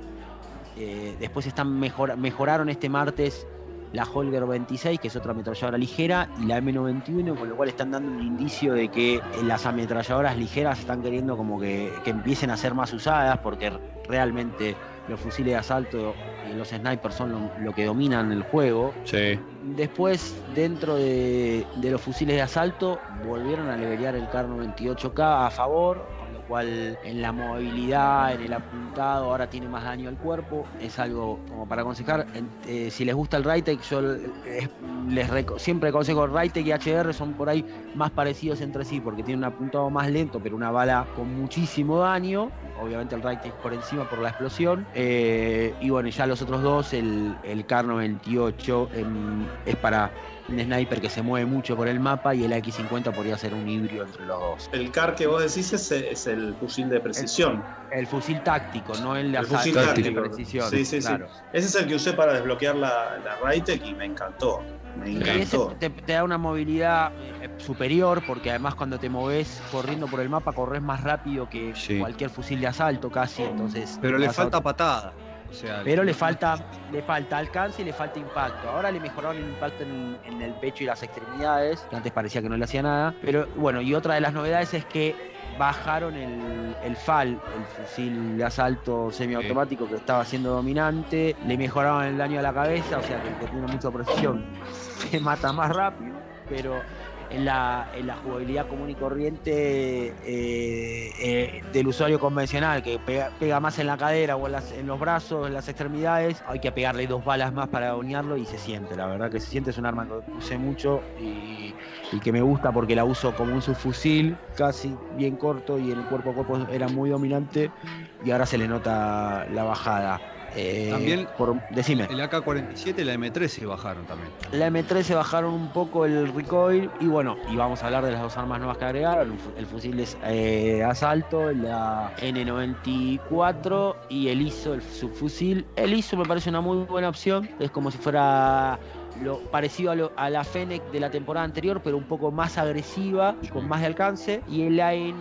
Eh, después están mejor, mejoraron este martes la Holger 26, que es otra ametralladora ligera, y la M91, con lo cual están dando un indicio de que las ametralladoras ligeras están queriendo como que, que empiecen a ser más usadas, porque realmente los fusiles de asalto y los snipers son lo, lo que dominan el juego. Sí. Después, dentro de, de los fusiles de asalto, volvieron a levelear el Car 98K a favor, cual en la movilidad, en el apuntado, ahora tiene más daño al cuerpo. Es algo como para aconsejar. Eh, si les gusta el Rytec, yo eh, les siempre aconsejo Rytec y HDR, son por ahí más parecidos entre sí, porque tienen un apuntado más lento, pero una bala con muchísimo daño. Obviamente el Rytec por encima por la explosión. Eh, y bueno, ya los otros dos, el, el Car 98 em, es para un sniper que se mueve mucho por el mapa y el X50 podría ser un híbrido entre los dos. El CAR que vos decís es, es el fusil de precisión. El fusil táctico, no el de El asalto, fusil táctico. de precisión. Sí, sí, sí. Ese es el que usé para desbloquear la, la Rytec y me encantó. Me Y ese encantó. te, te da una movilidad eh, superior porque además cuando te moves corriendo por el mapa corres más rápido que Sí. cualquier fusil de asalto casi, entonces Pero le falta patada. O sea, pero le falta le falta alcance y le falta impacto. Ahora le mejoraron el impacto en, en el pecho y las extremidades, que antes parecía que no le hacía nada. Pero bueno, y otra de las novedades es que bajaron el, el FAL, el fusil de asalto semiautomático que estaba siendo dominante, le mejoraron el daño a la cabeza, o sea que el que tiene mucha precisión [LAUGHS] se mata más rápido, pero en la, en la jugabilidad común y corriente eh, eh, del usuario convencional, que pega, pega más en la cadera o en, las- en los brazos, en las extremidades, hay que pegarle dos balas más para unirlo y se siente, la verdad que se siente, es un arma que usé mucho y, y que me gusta porque la uso como un subfusil, casi bien corto y en el cuerpo a cuerpo era muy dominante y ahora se le nota la bajada. Eh, También- por, decime. El AK-47 y la M13 bajaron también. La M13 bajaron un poco el recoil y bueno, y vamos a hablar de las dos armas nuevas que agregaron, el fusil de eh, asalto, la N94 y el ISO, el subfusil. El ISO me parece una muy buena opción, es como si fuera lo parecido a, lo- a la Fennec de la temporada anterior, pero un poco más agresiva con más de alcance. Y el AN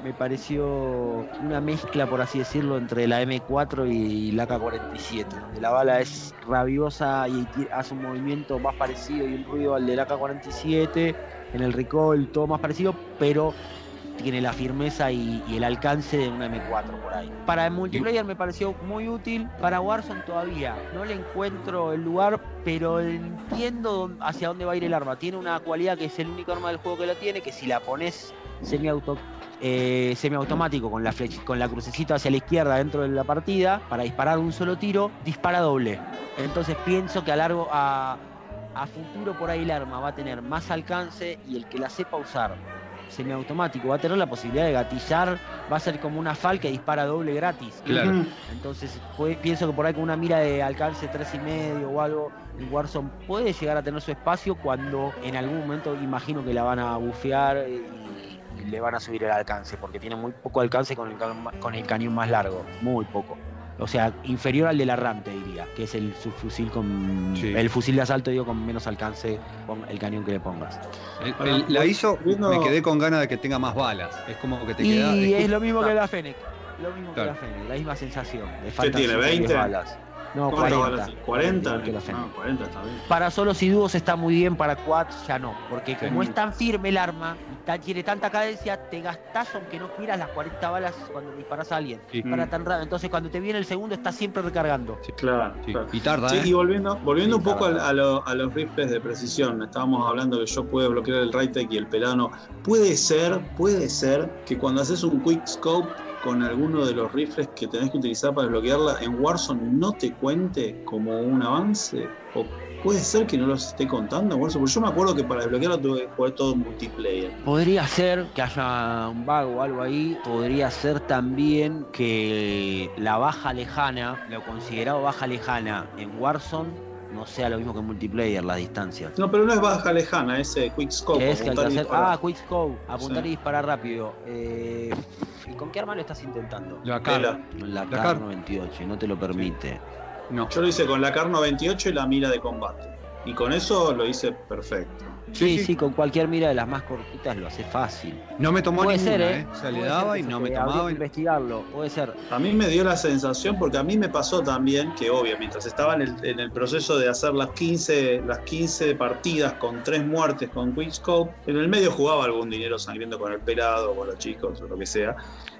me pareció una mezcla, por así decirlo, entre la M4 y la AK-47, donde la bala es rabiosa y hace un movimiento más parecido y un ruido al del AK-47, en el recoil todo más parecido, pero tiene la firmeza y, el alcance de una M4 por ahí. Para el multiplayer me pareció muy útil, para Warzone todavía no le encuentro el lugar, pero entiendo hacia dónde va a ir el arma. Tiene una cualidad que es el único arma del juego que la tiene, que si la pones semiauto eh, semiautomático con la flech- con la crucecita hacia la izquierda dentro de la partida para disparar un solo tiro, dispara doble. Entonces pienso que a largo a, a futuro por ahí el arma va a tener más alcance y el que la sepa usar semiautomático va a tener la posibilidad de gatillar, va a ser como una FAL que dispara doble gratis. Claro. Entonces puede- pienso que por ahí con una mira de alcance tres y medio o algo, el Warzone puede llegar a tener su espacio cuando en algún momento imagino que la van a bufear y, y le van a subir el alcance, porque tiene muy poco alcance con el, ca- con el cañón más largo, muy poco. O sea, inferior al del Arrante diría, que es el subfusil con Sí. el fusil de asalto digo con menos alcance con el cañón que le pongas. El- Ahora, el- la hizo, me quedé con ganas de que tenga más balas. Es como que te Y queda. es lo mismo que la Fennec, lo mismo Claro. que la Fennec, la misma sensación. Le faltan tiene, cinco o diez 20? balas. No, ¿Cuántas 40. balas? ¿40? igual que la Fennec. No, 40 está bien. Para solos y dúos está muy bien, para quads ya no. Porque como Sí. es tan firme el arma tan- tiene tanta cadencia, te gastás aunque no quieras las 40 balas cuando disparas a alguien. Sí. Para Mm. tan raro. Entonces cuando te viene el segundo estás siempre recargando. Claro, Sí, claro. Y tarda, Sí, ¿eh? y volviendo, volviendo un poco a, a lo- a los rifles de precisión, estábamos hablando que yo puedo bloquear el Rytec y el Pelano. Puede ser, puede ser que cuando haces un quick scope con alguno de los rifles que tenés que utilizar para desbloquearla en Warzone no te cuente como un avance. O puede ser que no los esté contando en Warzone, porque yo me acuerdo que para desbloquearlo tuve que jugar todo en multiplayer. Podría ser que haya un bug o algo ahí. Podría ser también que la baja lejana, lo considerado baja lejana en Warzone, no sea lo mismo que en multiplayer, las distancias. No, pero no es baja lejana, ese quick scope. Que es que hay que hacer. Ah, quick scope, apuntar Sí. y disparar rápido. Eh, ¿Y con qué arma lo estás intentando? La cara. La La CAR CAR. 98, y no te lo permite. No. Yo lo hice con la Car 98 y la mira de combate. Y con eso lo hice perfecto. Sí, Sí, con cualquier mira de las más cortitas lo hace fácil. No me tomó Puede ninguna, ser, ¿eh? ¿eh? O sea, le daba y no me tomaba. y- investigarlo, puede ser. A mí me dio la sensación, porque a mí me pasó también que, obvio, mientras estaba en el, en el proceso de hacer las 15, las 15 partidas con tres muertes con Quickscope, en el medio jugaba algún dinero sangriento con el pelado, o con los chicos, o lo que sea,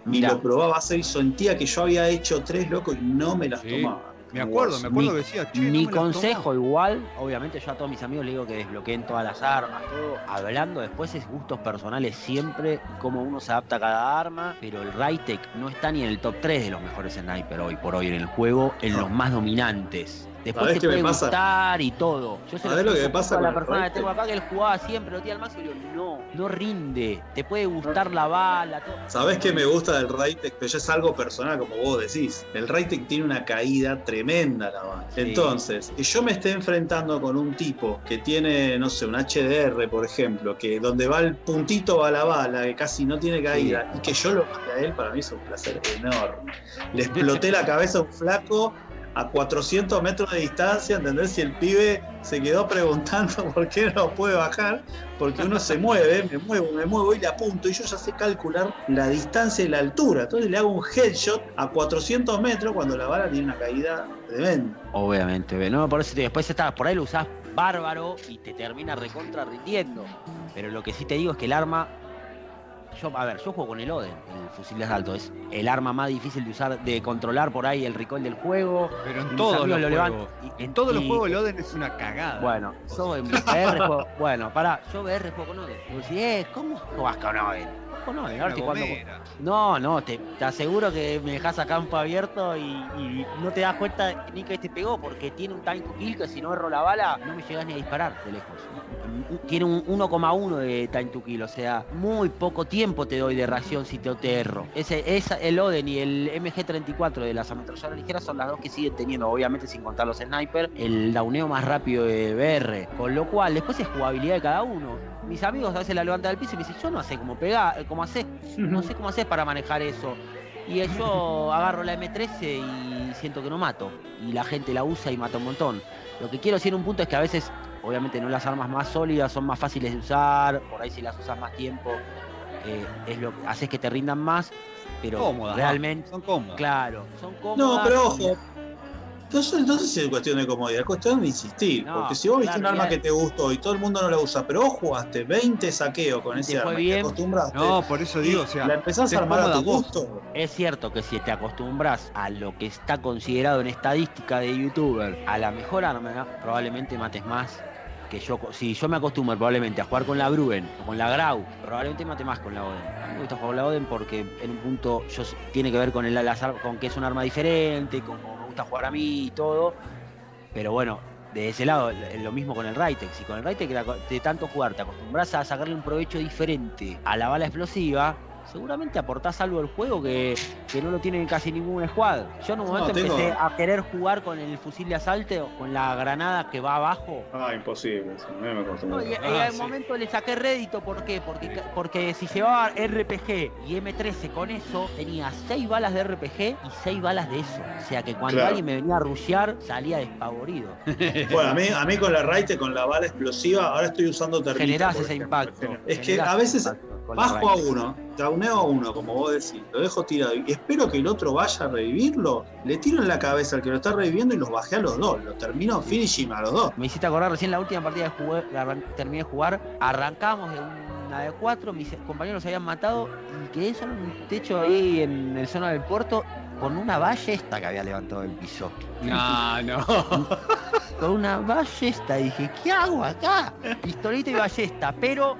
y Mirá. lo probaba a hacer y sentía que yo había hecho tres locos y no me las Sí. tomaba. Me acuerdo, me acuerdo Mi- que decía, che, Mi consejo igual, obviamente yo a todos mis amigos les digo que desbloqueen todas las armas, todo. Hablando después es gustos personales siempre, cómo uno se adapta a cada arma, pero el Raytech no está ni en el top 3 de los mejores sniper hoy por hoy en el juego, en No. los más dominantes. Después ¿Sabés te me puede pasa? gustar y todo. Yo se ¿Sabés lo que me pasa a la persona que tengo acá que él jugaba siempre, lo tira al máximo y digo, no, no rinde. Te puede gustar la bala, todo. ¿Sabés qué me gusta del Raytech? Pero ya es algo personal, como vos decís. El Raytech tiene una caída tremenda, la bala. Sí. Entonces, que yo me esté enfrentando con un tipo que tiene, no sé, un HDR, por ejemplo, que donde va el puntito va la bala, que casi no tiene caída, y que yo lo mate a él, para mí es un placer enorme. Le exploté la cabeza a un flaco a 400 metros de distancia, ¿entendés? Si el pibe se quedó preguntando [LAUGHS] por qué no puede bajar, porque uno se mueve, me muevo, me muevo y le apunto, y yo ya sé calcular la distancia y la altura. Entonces le hago un headshot a 400 metros cuando la bala tiene una caída tremenda. Obviamente, no, por eso después estás, por ahí lo usás bárbaro y te termina recontra rindiendo. Pero lo que sí te digo es que el arma. Yo, a ver, yo juego con el Oden, el fusil de asalto. Es el arma más difícil de usar, de controlar por ahí el recoil del juego. Pero en todos los lo juegos. En todos los juegos el Oden es una cagada. Bueno, yo en VR juego. Bueno, pará, yo VR juego con Oden. Y vos decís, eh, ¿cómo jugás con Oden? No, no, te, te aseguro que me dejas a campo abierto y, y no te das cuenta ni que te pegó porque tiene un time to kill que si no erro la bala no me llegas ni a disparar de lejos. Tiene un 1,1 de time to kill, o sea, muy poco tiempo te doy de reacción si te, te erro. Ese, esa- el Oden y el MG34 de las ametralladoras ligeras son las dos que siguen teniendo, obviamente sin contar los sniper, el dauneo más rápido de VR. Con lo cual, después es jugabilidad de cada uno. Mis amigos a veces la levantan del piso y me dicen, yo no sé cómo pegar, cómo hacer no sé cómo haces para manejar eso. Y yo agarro la M13 y siento que no mato. Y la gente la usa y mata un montón. Lo que quiero decir en un punto es que a veces, obviamente no las armas más sólidas son más fáciles de usar, por ahí si las usas más tiempo, eh, es lo que haces que te rindan más, pero Cómodas. realmente, Son cómodas. claro, son No, cómodas. pero ojo. Entonces, entonces es cuestión de comodidad, es cuestión de insistir. No, porque si vos viste claro, un arma que te gustó y todo el mundo no la usa, pero vos jugaste 20 saqueos con ese arma y bien. te acostumbraste. No, por eso digo, o sea, la empezás a armar a tu gusto. Es cierto que si te acostumbras a lo que está considerado en estadística de youtuber, a la mejor arma, probablemente mates más que yo. Si yo me acostumbro probablemente a jugar con la Bruen o con la Grau, probablemente mate más con la Oden. A mí me gusta jugar con la Oden porque en un punto yo, tiene que ver con, el, las ar- con que es un arma diferente, con gusta jugar a mí y todo. Pero bueno, de ese lado, l- lo mismo con el Raytech. Si con el aco- de tanto jugar te acostumbras a sacarle un provecho diferente a la bala explosiva, seguramente aportás algo al juego que, que no lo tiene casi ningún squad. Yo en un No, momento tengo- empecé a querer jugar con el fusil de asalto, con la granada que va abajo. Ah, imposible. mí me. No, y, y Ah, al sí. momento le saqué rédito, ¿por qué? Porque, porque si llevaba RPG y M13 con eso, tenía 6 balas de RPG y 6 balas de eso. O sea que cuando Claro. alguien me venía a rushear, salía despavorido. [LAUGHS] Bueno, a mí, a mí con la Raite, con la bala explosiva, ahora estoy usando termita. Generás ese ejemplo. impacto. Es que a veces bajo a uno, dauneo a uno, como vos decís, lo dejo tirado y espero que el otro vaya a revivirlo, le tiro en la cabeza al que lo está reviviendo y los bajé a los dos, lo termino finishing a los dos. Me hiciste acordar recién la última partida que jugué, terminé de jugar, arrancamos de una de cuatro, mis compañeros se habían matado y quedé solo en un techo ahí en el zona del puerto con una ballesta que había levantado del piso. No, [LAUGHS] no. Con una ballesta dije, ¿qué hago acá? Pistolita y ballesta, pero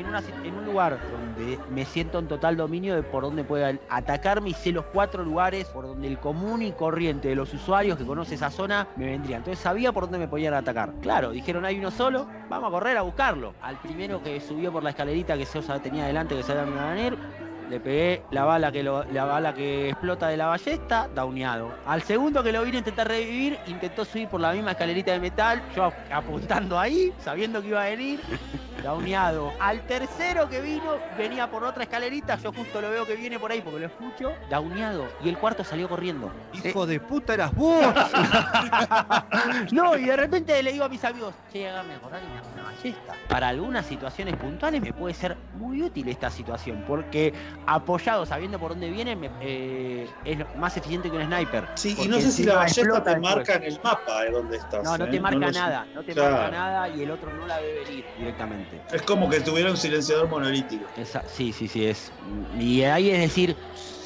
en, un lugar donde me siento en total dominio de por dónde puedan atacarme y sé los cuatro lugares por donde el común y corriente de los usuarios que conoce esa zona me vendrían. Entonces sabía por dónde me podían atacar. Claro, dijeron hay uno solo, vamos a correr a buscarlo. Al primero que subió por la escalerita que Sosa tenía delante que sabía que le pegué la bala que lo- la bala que explota de la ballesta, dauneado. Al segundo que lo vine a intentar revivir, intentó subir por la misma escalerita de metal, yo ap- apuntando ahí, sabiendo que iba a venir, [LAUGHS] dauneado. Al tercero que vino, venía por otra escalerita, yo justo lo veo que viene por ahí porque lo escucho, dauneado. Y el cuarto salió corriendo. Hijo de puta eras vos. [LAUGHS] No, y de repente le digo a mis amigos, che, hágame acordar que me ballesta. Para algunas situaciones puntuales me puede ser muy útil esta situación, porque apoyado, sabiendo por dónde viene, me- eh, es más eficiente que un sniper. Sí, y no sé si la ballesta te después. marca en el mapa de dónde estás. No, no ¿eh? te marca nada, no te Claro. marca nada y el otro no la ve venir directamente. Es como que tuviera un silenciador monolítico. Esa- sí, sí, sí, es. Y ahí es decir,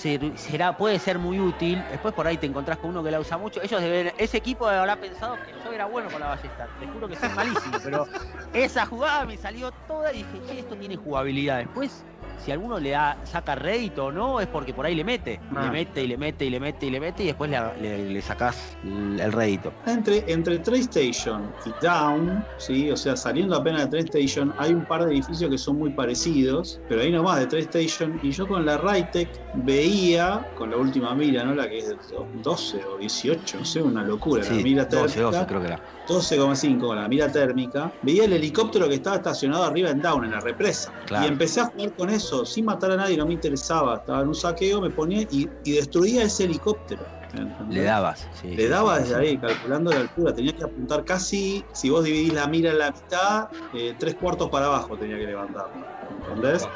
ser- será, puede ser muy útil. Después por ahí te encontrás con uno que la usa mucho. Ellos deben, ese equipo habrá pensado que yo era bueno con la ballesta. Te juro que soy malísimo, pero [LAUGHS] esa jugada me salió toda y dije, che, esto tiene jugabilidad. Después, si alguno le da, saca rédito o no, es porque por ahí le mete. Ah. Le mete y le mete y le mete y le mete y después le, le, le sacás el rédito. Entre, entre TrainStation y Down, ¿sí? o sea, saliendo apenas de TrainStation, hay un par de edificios que son muy parecidos, pero ahí nomás de TrainStation. Y yo con la Rytec veía, con la última mira, ¿no? La que es de 12 o 18, no sé, una locura. la mira 12, térmica, 12 creo que era. 12,5 con la mira térmica. Veía el helicóptero que estaba estacionado arriba en Down, en la represa. Claro. Y empecé a jugar con eso, sin matar a nadie, no me interesaba. Estaba en un saqueo, me ponía y, y destruía ese helicóptero. ¿entendés? Le dabas. sí, Le daba desde ahí, calculando la altura. Tenía que apuntar casi, si vos dividís la mira en la mitad, eh, tres cuartos para abajo tenía que levantar. ¿Entendés?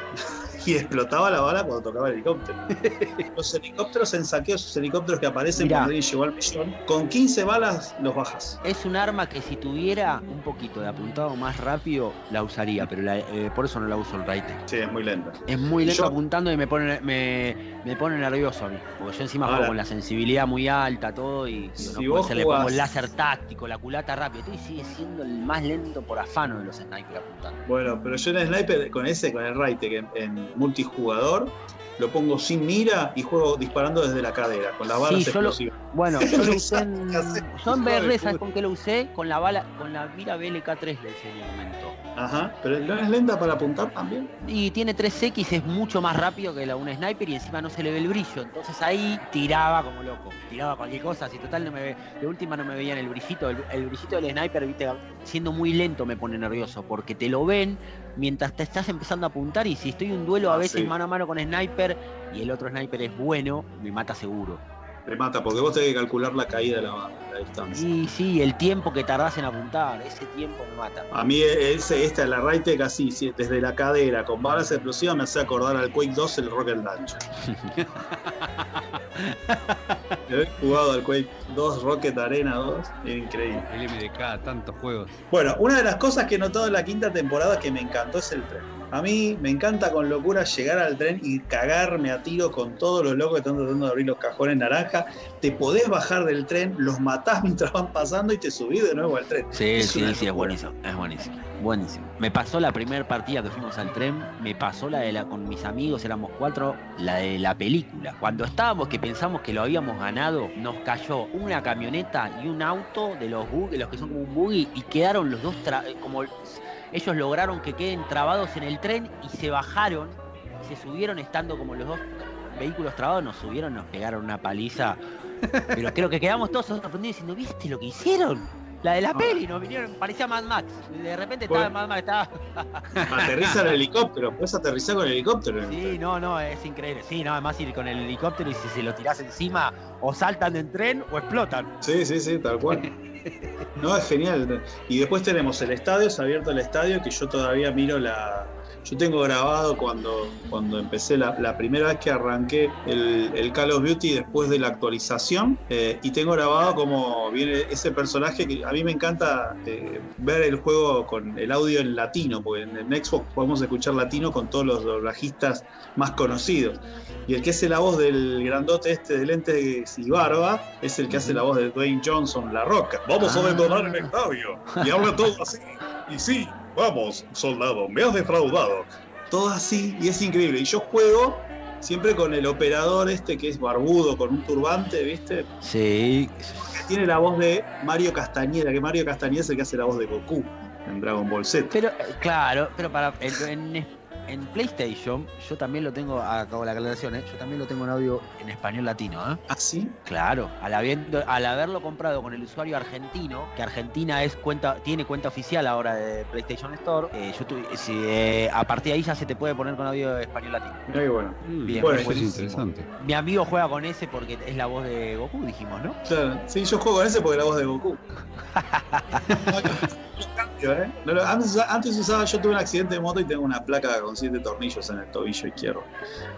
Y explotaba la bala cuando tocaba el helicóptero. [LAUGHS] Los helicópteros en saqueo, esos helicópteros que aparecen Mirá. cuando alguien llegó al millón, con 15 balas los bajas. Es un arma que si tuviera un poquito de apuntado más rápido, la usaría, pero la- eh, por eso no la uso el Raite. Sí, es muy lenta. Es muy lento Yo- apuntando y me pone, me, me pone nervioso a mí. Porque yo encima Ahora. juego con la sensibilidad muy alta, todo, y digo, Si no puede vos ser, le pongo el láser táctico, la culata rápido. Estoy sigue siendo el más lento por afano de los snipers apuntando. Bueno, pero yo en el sniper, con ese, con el Raite, que en, en multijugador, lo pongo sin mira y juego disparando desde la cadera, con las balas Sí, yo lo- explosivas. Bueno, [LAUGHS] yo lo usé en, yo BR, ¿sabes con qué lo usé? Con la bala, con la mira BLK3 le hice en un momento. Ajá, pero no es lenta para apuntar también. Y tiene 3X, es mucho más rápido que la una sniper y encima no se le ve el brillo. Entonces ahí tiraba como loco. Tiraba cualquier cosa, si total no me ve, de última no me veían el brillito. El, el brillito del sniper, viste, siendo muy lento me pone nervioso. Porque te lo ven mientras te estás empezando a apuntar. Y si estoy en un duelo a Ah, veces sí. mano a mano con sniper y el otro sniper es bueno, me mata seguro. Te mata, porque vos tenés que calcular la caída de la, la distancia. Y sí, el tiempo que tardás en apuntar, ese tiempo me mata. A mí ese, esta, la Raytec así, sí, desde la cadera, con balas explosivas, me hace acordar al Quake 2 el Rocket Launcher. [LAUGHS] He jugado al Quake 2, Rocket Arena 2, es increíble. El MDK, tantos juegos. Bueno, una de las cosas que he notado en la quinta temporada que me encantó es el tren. A mí me encanta con locura llegar al tren y cagarme a tiro con todos los locos que están tratando de abrir los cajones naranja. Te podés bajar del tren, los matás [LAUGHS] mientras van pasando y te subís de nuevo al tren. Sí, Es sí, sí, es buenísimo, es buenísimo, buenísimo. Me pasó la primera partida que fuimos al tren, me pasó la de la con mis amigos, éramos cuatro, la de la película. Cuando estábamos que pensamos que lo habíamos ganado, nos cayó una camioneta y un auto de los buggy, los que son como un buggy, y quedaron los dos tra- como ellos lograron que queden trabados en el tren y se bajaron, se subieron estando como los dos vehículos trabados, nos subieron, nos pegaron una paliza. Pero creo que quedamos todos sorprendidos diciendo, ¿viste lo que hicieron? La de la peli, nos vinieron, parecía Mad Max. De repente estaba. Mad Max, estaba. Aterriza el helicóptero, puedes aterrizar con el helicóptero. en el Sí, no, no, es increíble. Sí, no, además ir con el helicóptero y si se lo tirás encima, o saltan del tren o explotan. Sí, sí, sí, tal cual. No, es genial. Y después tenemos el estadio, se ha abierto el estadio, que yo todavía miro la. Yo tengo grabado cuando, cuando empecé la, la primera vez que arranqué el, el Call of Duty después de la actualización. eh, y tengo grabado como viene ese personaje que a mí me encanta eh, ver el juego con el audio en latino, porque en, en Xbox podemos escuchar latino con todos los doblajistas más conocidos. Y el que hace la voz del grandote este de lentes y barba es el que hace la voz de Dwayne Johnson, La Roca. Vamos Ah. a detonar el estadio. Y habla todo así. Y sí, vamos, soldado, me has defraudado. Todo así, y es increíble. Y yo juego siempre con el operador este que es barbudo, con un turbante, ¿viste? Sí, Que tiene la voz de Mario Castañeda, que Mario Castañeda es el que hace la voz de Goku en Dragon Ball Z. pero, eh, claro, pero para. En, en- PlayStation, yo también lo tengo, acabo la aclaración, ¿eh? yo también lo tengo en audio en español latino, ¿eh? ¿Ah, sí? Claro, al, habiendo- al haberlo comprado con el usuario argentino, que Argentina es cuenta, tiene cuenta oficial ahora de PlayStation Store, eh, yo tuve- si, eh, a partir de ahí ya se te puede poner con audio español latino. Mirá qué bueno. Bien, Bueno, eso es interesante. Mi amigo juega con ese porque es la voz de Goku, dijimos, ¿no? Claro, sí, yo juego con ese porque la voz de Goku. [LAUGHS] ¿eh? No antes, antes usaba, yo tuve un accidente de moto y tengo una placa con siete tornillos en el tobillo izquierdo.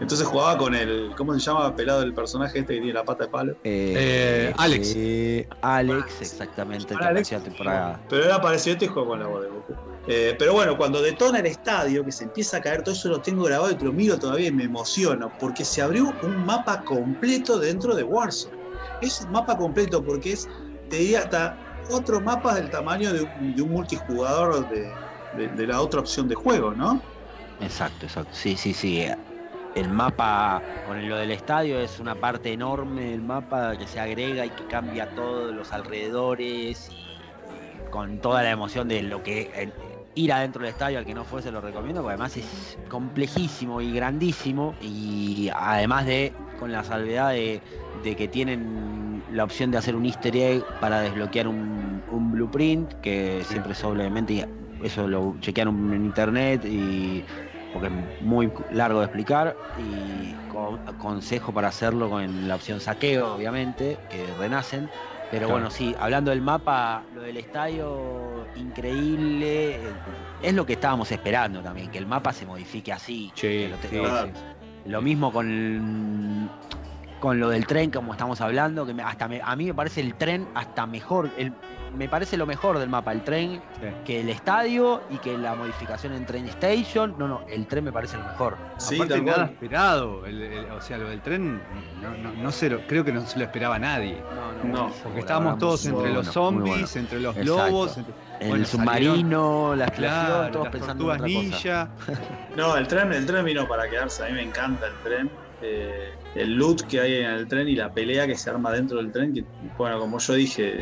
Entonces jugaba con el, ¿cómo se llama? Pelado el personaje este que tiene la pata de palo. Eh, Alex. eh, Alex, exactamente, Para Alex, apareció temporada. Pero era parecido este y juego con la voz de Goku. Eh, pero bueno, cuando detona el estadio, que se empieza a caer, todo eso lo tengo grabado y te lo miro todavía y me emociono, porque se abrió un mapa completo dentro de Warzone. Es un mapa completo porque es, te diría, hasta otro mapa del tamaño de un, de un multijugador de, de- la otra opción de juego, ¿no? Exacto, exacto. Sí, sí, sí. El mapa con lo del estadio es una parte enorme del mapa que se agrega y que cambia todos los alrededores y, con toda la emoción de lo que ir adentro del estadio al que no fuese lo recomiendo, porque además es complejísimo y grandísimo y además de con la salvedad de, de que tienen la opción de hacer un easter egg para desbloquear un, un blueprint que siempre es obviamente eso lo chequearon en internet y porque es muy largo de explicar y con- aconsejo para hacerlo con la opción saqueo obviamente que renacen. Pero Claro. bueno sí hablando del mapa lo del estadio increíble eh, es lo que estábamos esperando también que el mapa se modifique así Sí, que lo sí, lo- mismo con con lo del tren como estamos hablando que me- hasta me- a mí me parece el tren hasta mejor el- me parece lo mejor del mapa el tren Sí. que el estadio y que la modificación en Train Station. No, no, el tren me parece lo mejor. Sí, Aparte nada esperado. el- el- o sea, lo del tren, no, no- no se lo- creo que no se lo esperaba nadie. No, Porque estábamos todos entre los zombies, entre los Exacto. lobos, entre- El Bueno, submarino, la explosión, claro, todos las pensando en otra cosa. ninja. [LAUGHS] No, el tren, el tren vino para quedarse. A mí me encanta el tren. Eh, el loot que hay en el tren y la pelea que se arma dentro del tren. Que, bueno, como yo dije,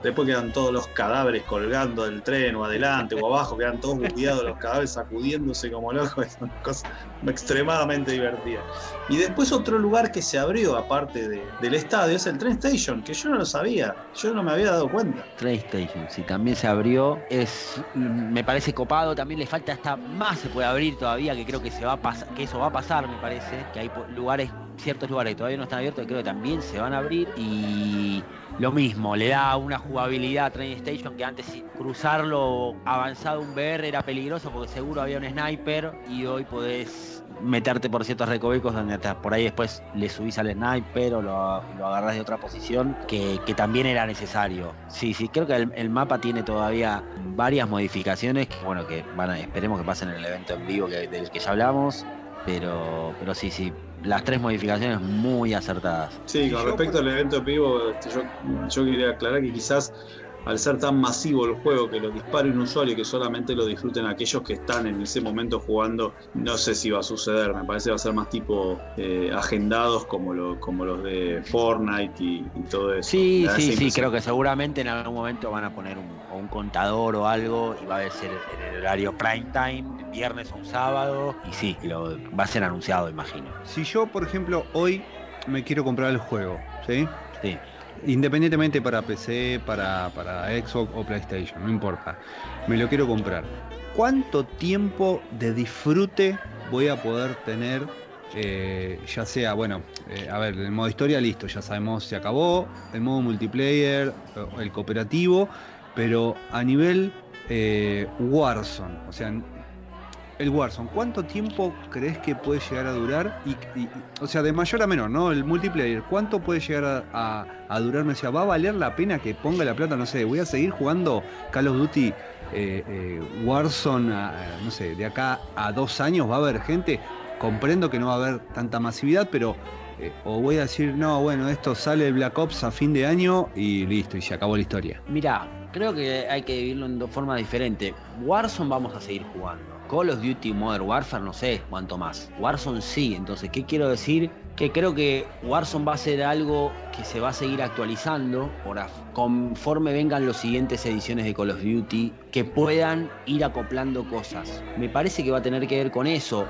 después quedan todos los cadáveres colgando del tren o adelante o abajo, quedan todos bugueados los cadáveres sacudiéndose como locos. [LAUGHS] Es una cosa extremadamente divertida. Y después otro lugar que se abrió, aparte de- del estadio, es el Train Station, que yo no lo sabía. Yo no me había dado cuenta. Train Station, sí, también se abrió. Es, me parece copado, también le falta hasta más se puede abrir todavía, que creo que se va a que eso va a pasar, me parece, que hay lugares, ciertos lugares que todavía no están abiertos, creo que también se van a abrir. Y lo mismo, le da una jugabilidad a Train Station que antes cruzarlo avanzado un VR era peligroso porque seguro había un sniper y hoy podés meterte por ciertos recovecos donde hasta por ahí después le subís al sniper o lo, lo agarrás de otra posición que, que también era necesario. Sí, sí, creo que el, mapa tiene todavía varias modificaciones que bueno que van a, esperemos que pasen en el evento en vivo del que ya hablamos, pero, pero sí, sí, las tres modificaciones muy acertadas. Sí, con respecto al evento en vivo, este, yo, yo quería aclarar que quizás al ser tan masivo el juego que lo dispare un usuario y que solamente lo disfruten aquellos que están en ese momento jugando, no sé si va a suceder. Me parece que va a ser más tipo eh, agendados como, lo- como los de Fortnite y, y todo eso. Sí, sí, sí, impresión. creo que seguramente en algún momento van a poner un contador o algo y va a ser en el horario prime time, viernes o un sábado, y sí, lo, va a ser anunciado, imagino. Si yo, por ejemplo, hoy me quiero comprar el juego, ¿sí? Sí. Independientemente para PC, para, para Xbox o PlayStation, no importa. Me lo quiero comprar. ¿Cuánto tiempo de disfrute voy a poder tener? eh, ya sea, bueno, eh, a ver, el modo historia listo, ya sabemos, se acabó. El modo multiplayer, eh, el cooperativo, pero a nivel Warzone, o sea, el Warzone, ¿cuánto tiempo crees que puede llegar a durar? Y, o sea, de mayor a menor, ¿no? El multiplayer, ¿cuánto puede llegar a, durar? O sea, ¿va a valer la pena que ponga la plata? No sé, voy a seguir jugando Call of Duty eh, eh, Warzone, no sé, de acá a dos años va a haber gente. Comprendo que no va a haber tanta masividad, pero. eh, o voy a decir, no, bueno, esto sale el Black Ops a fin de año y listo, y se acabó la historia. Mira, creo que hay que vivirlo en dos formas diferentes. Warzone vamos a seguir jugando. Call of Duty Modern Warfare no sé cuánto más. Warzone sí, entonces, ¿qué quiero decir? Que creo que Warzone va a ser algo que se va a seguir actualizando conforme vengan las siguientes ediciones de Call of Duty que puedan ir acoplando cosas. Me parece que va a tener que ver con eso.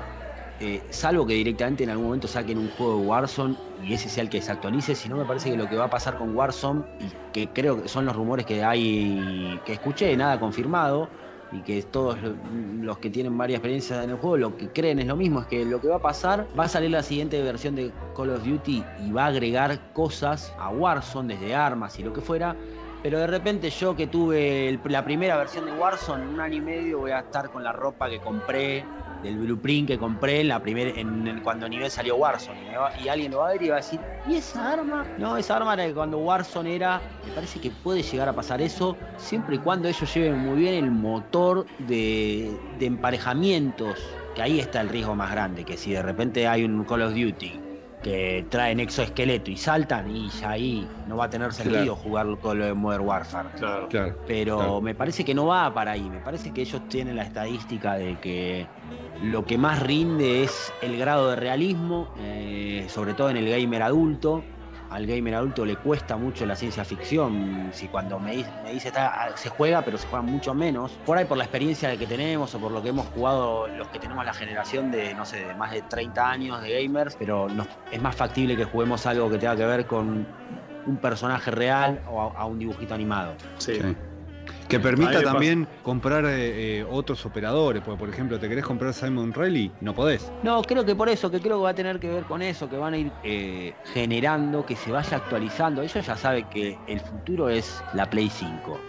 Eh, salvo que directamente en algún momento saquen un juego de Warzone y ese sea el que se actualice, si no me parece que lo que va a pasar con Warzone, y que creo que son los rumores que hay, que escuché, nada confirmado, y que todos lo- los que tienen varias experiencias en el juego lo que creen es lo mismo, es que lo que va a pasar, va a salir la siguiente versión de Call of Duty y va a agregar cosas a Warzone, desde armas y lo que fuera, Pero de repente yo que tuve la primera versión de Warzone, un año y medio voy a estar con la ropa que compré, del blueprint que compré en la primer, en, en- cuando nivel salió Warzone. Y, alguien lo va a ver y va a decir, ¿y esa arma? No, esa arma era de cuando Warzone era. Me parece que puede llegar a pasar eso siempre y cuando ellos lleven muy bien el motor de emparejamientos. Que ahí está el riesgo más grande, que si de repente hay un Call of Duty que traen exoesqueleto y saltan y ya ahí no va a tener sentido Claro. jugar con lo de Modern Warfare. Claro. Claro. Pero Claro. me parece que no va para ahí. Me parece que ellos tienen la estadística de que lo que más rinde es el grado de realismo, eh, sobre todo en el gamer adulto. Al gamer adulto le cuesta mucho la ciencia ficción. Si cuando me, dice- me dice está, se juega, pero se juega mucho menos. Por ahí por la experiencia que tenemos o por lo que hemos jugado los que tenemos la generación de, no sé, de más de 30 años de gamers, pero nos- es más factible que juguemos algo que tenga que ver con un personaje real o a- a un dibujito animado. Sí. Sí. Que permita también comprar eh, eh, otros operadores, porque por ejemplo, ¿te querés comprar Simon Riley? No podés. No, creo que por eso, que creo que va a tener que ver con eso, que van a ir eh, generando, que se vaya actualizando. Ellos ya saben que el futuro es la Play 5.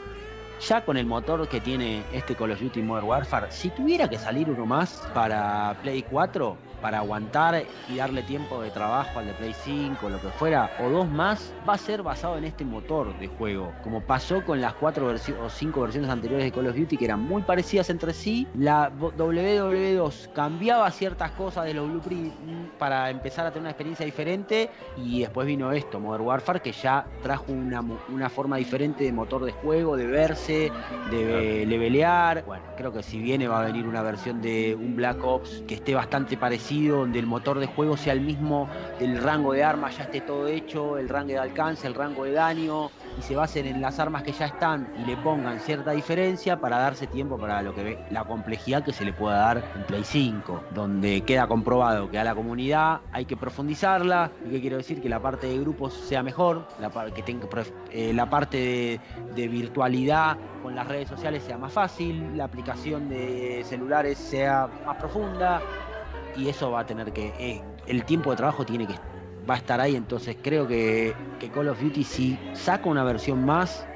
Ya con el motor que tiene este Call of Duty Modern Warfare, si tuviera que salir uno más para Play 4, para aguantar y darle tiempo de trabajo al de Play 5, lo que fuera, o dos más, va a ser basado en este motor de juego. Como pasó con las cuatro o cinco versiones anteriores de Call of Duty que eran muy parecidas entre sí. La WW2 cambiaba ciertas cosas de los blueprints para empezar a tener una experiencia diferente. Y después vino esto, Modern Warfare, que ya trajo una, una forma diferente de motor de juego, de verse, de levelear. Bueno, creo que si viene va a venir una versión de un Black Ops que esté bastante donde el motor de juego sea el mismo, el rango de armas ya esté todo hecho, el rango de alcance, el rango de daño, y se basen en las armas que ya están y le pongan cierta diferencia para darse tiempo para lo que ve, la complejidad que se le pueda dar en Play 5, donde queda comprobado que a la comunidad hay que profundizarla, y que quiero decir que la parte de grupos sea mejor, la, que tenga, eh, la parte de virtualidad con las redes sociales sea más fácil, la aplicación de celulares sea más profunda, y eso va a tener que, eh, el tiempo de trabajo tiene que va a estar ahí, entonces creo que, que Call of Duty si saca una versión más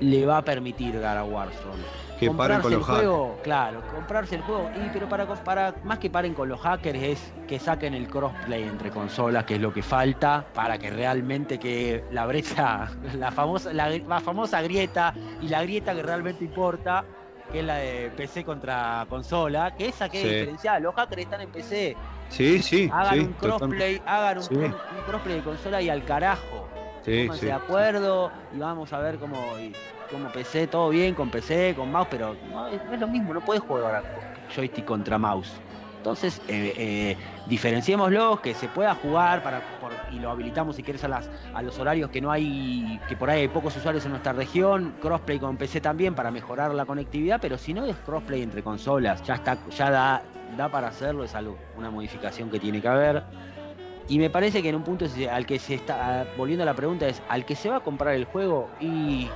le va a permitir dar a Warzone. Que paren con Comprarse los el juego, claro, comprarse el juego, y, pero para, para más que paren con los hackers es que saquen el crossplay entre consolas, que es lo que falta para que realmente que la brecha, [LAUGHS] la famosa, la, la famosa grieta y la grieta que realmente importa, que es la de PC contra consola, que esa que Sí. es diferencial, los hackers están en PC, Sí, sí, hagan sí. un crossplay, hagan un, Sí. un crossplay de consola y al carajo. Sí, de acuerdo y vamos a ver cómo, y- cómo PC, todo bien con PC, con mouse, pero no, es, no es lo mismo, no puedes jugar joystick contra mouse. Entonces, eh, eh, diferenciémoslo, que se pueda jugar para, por- y lo habilitamos si quieres a, los horarios que no hay, que por ahí hay pocos usuarios en nuestra región, crossplay con PC también para mejorar la conectividad, pero si no es crossplay entre consolas, ya está, ya da, da para hacerlo, es algo, una modificación que tiene que haber. Y me parece que en un punto al que se está, volviendo a la pregunta, es al que se va a comprar el juego y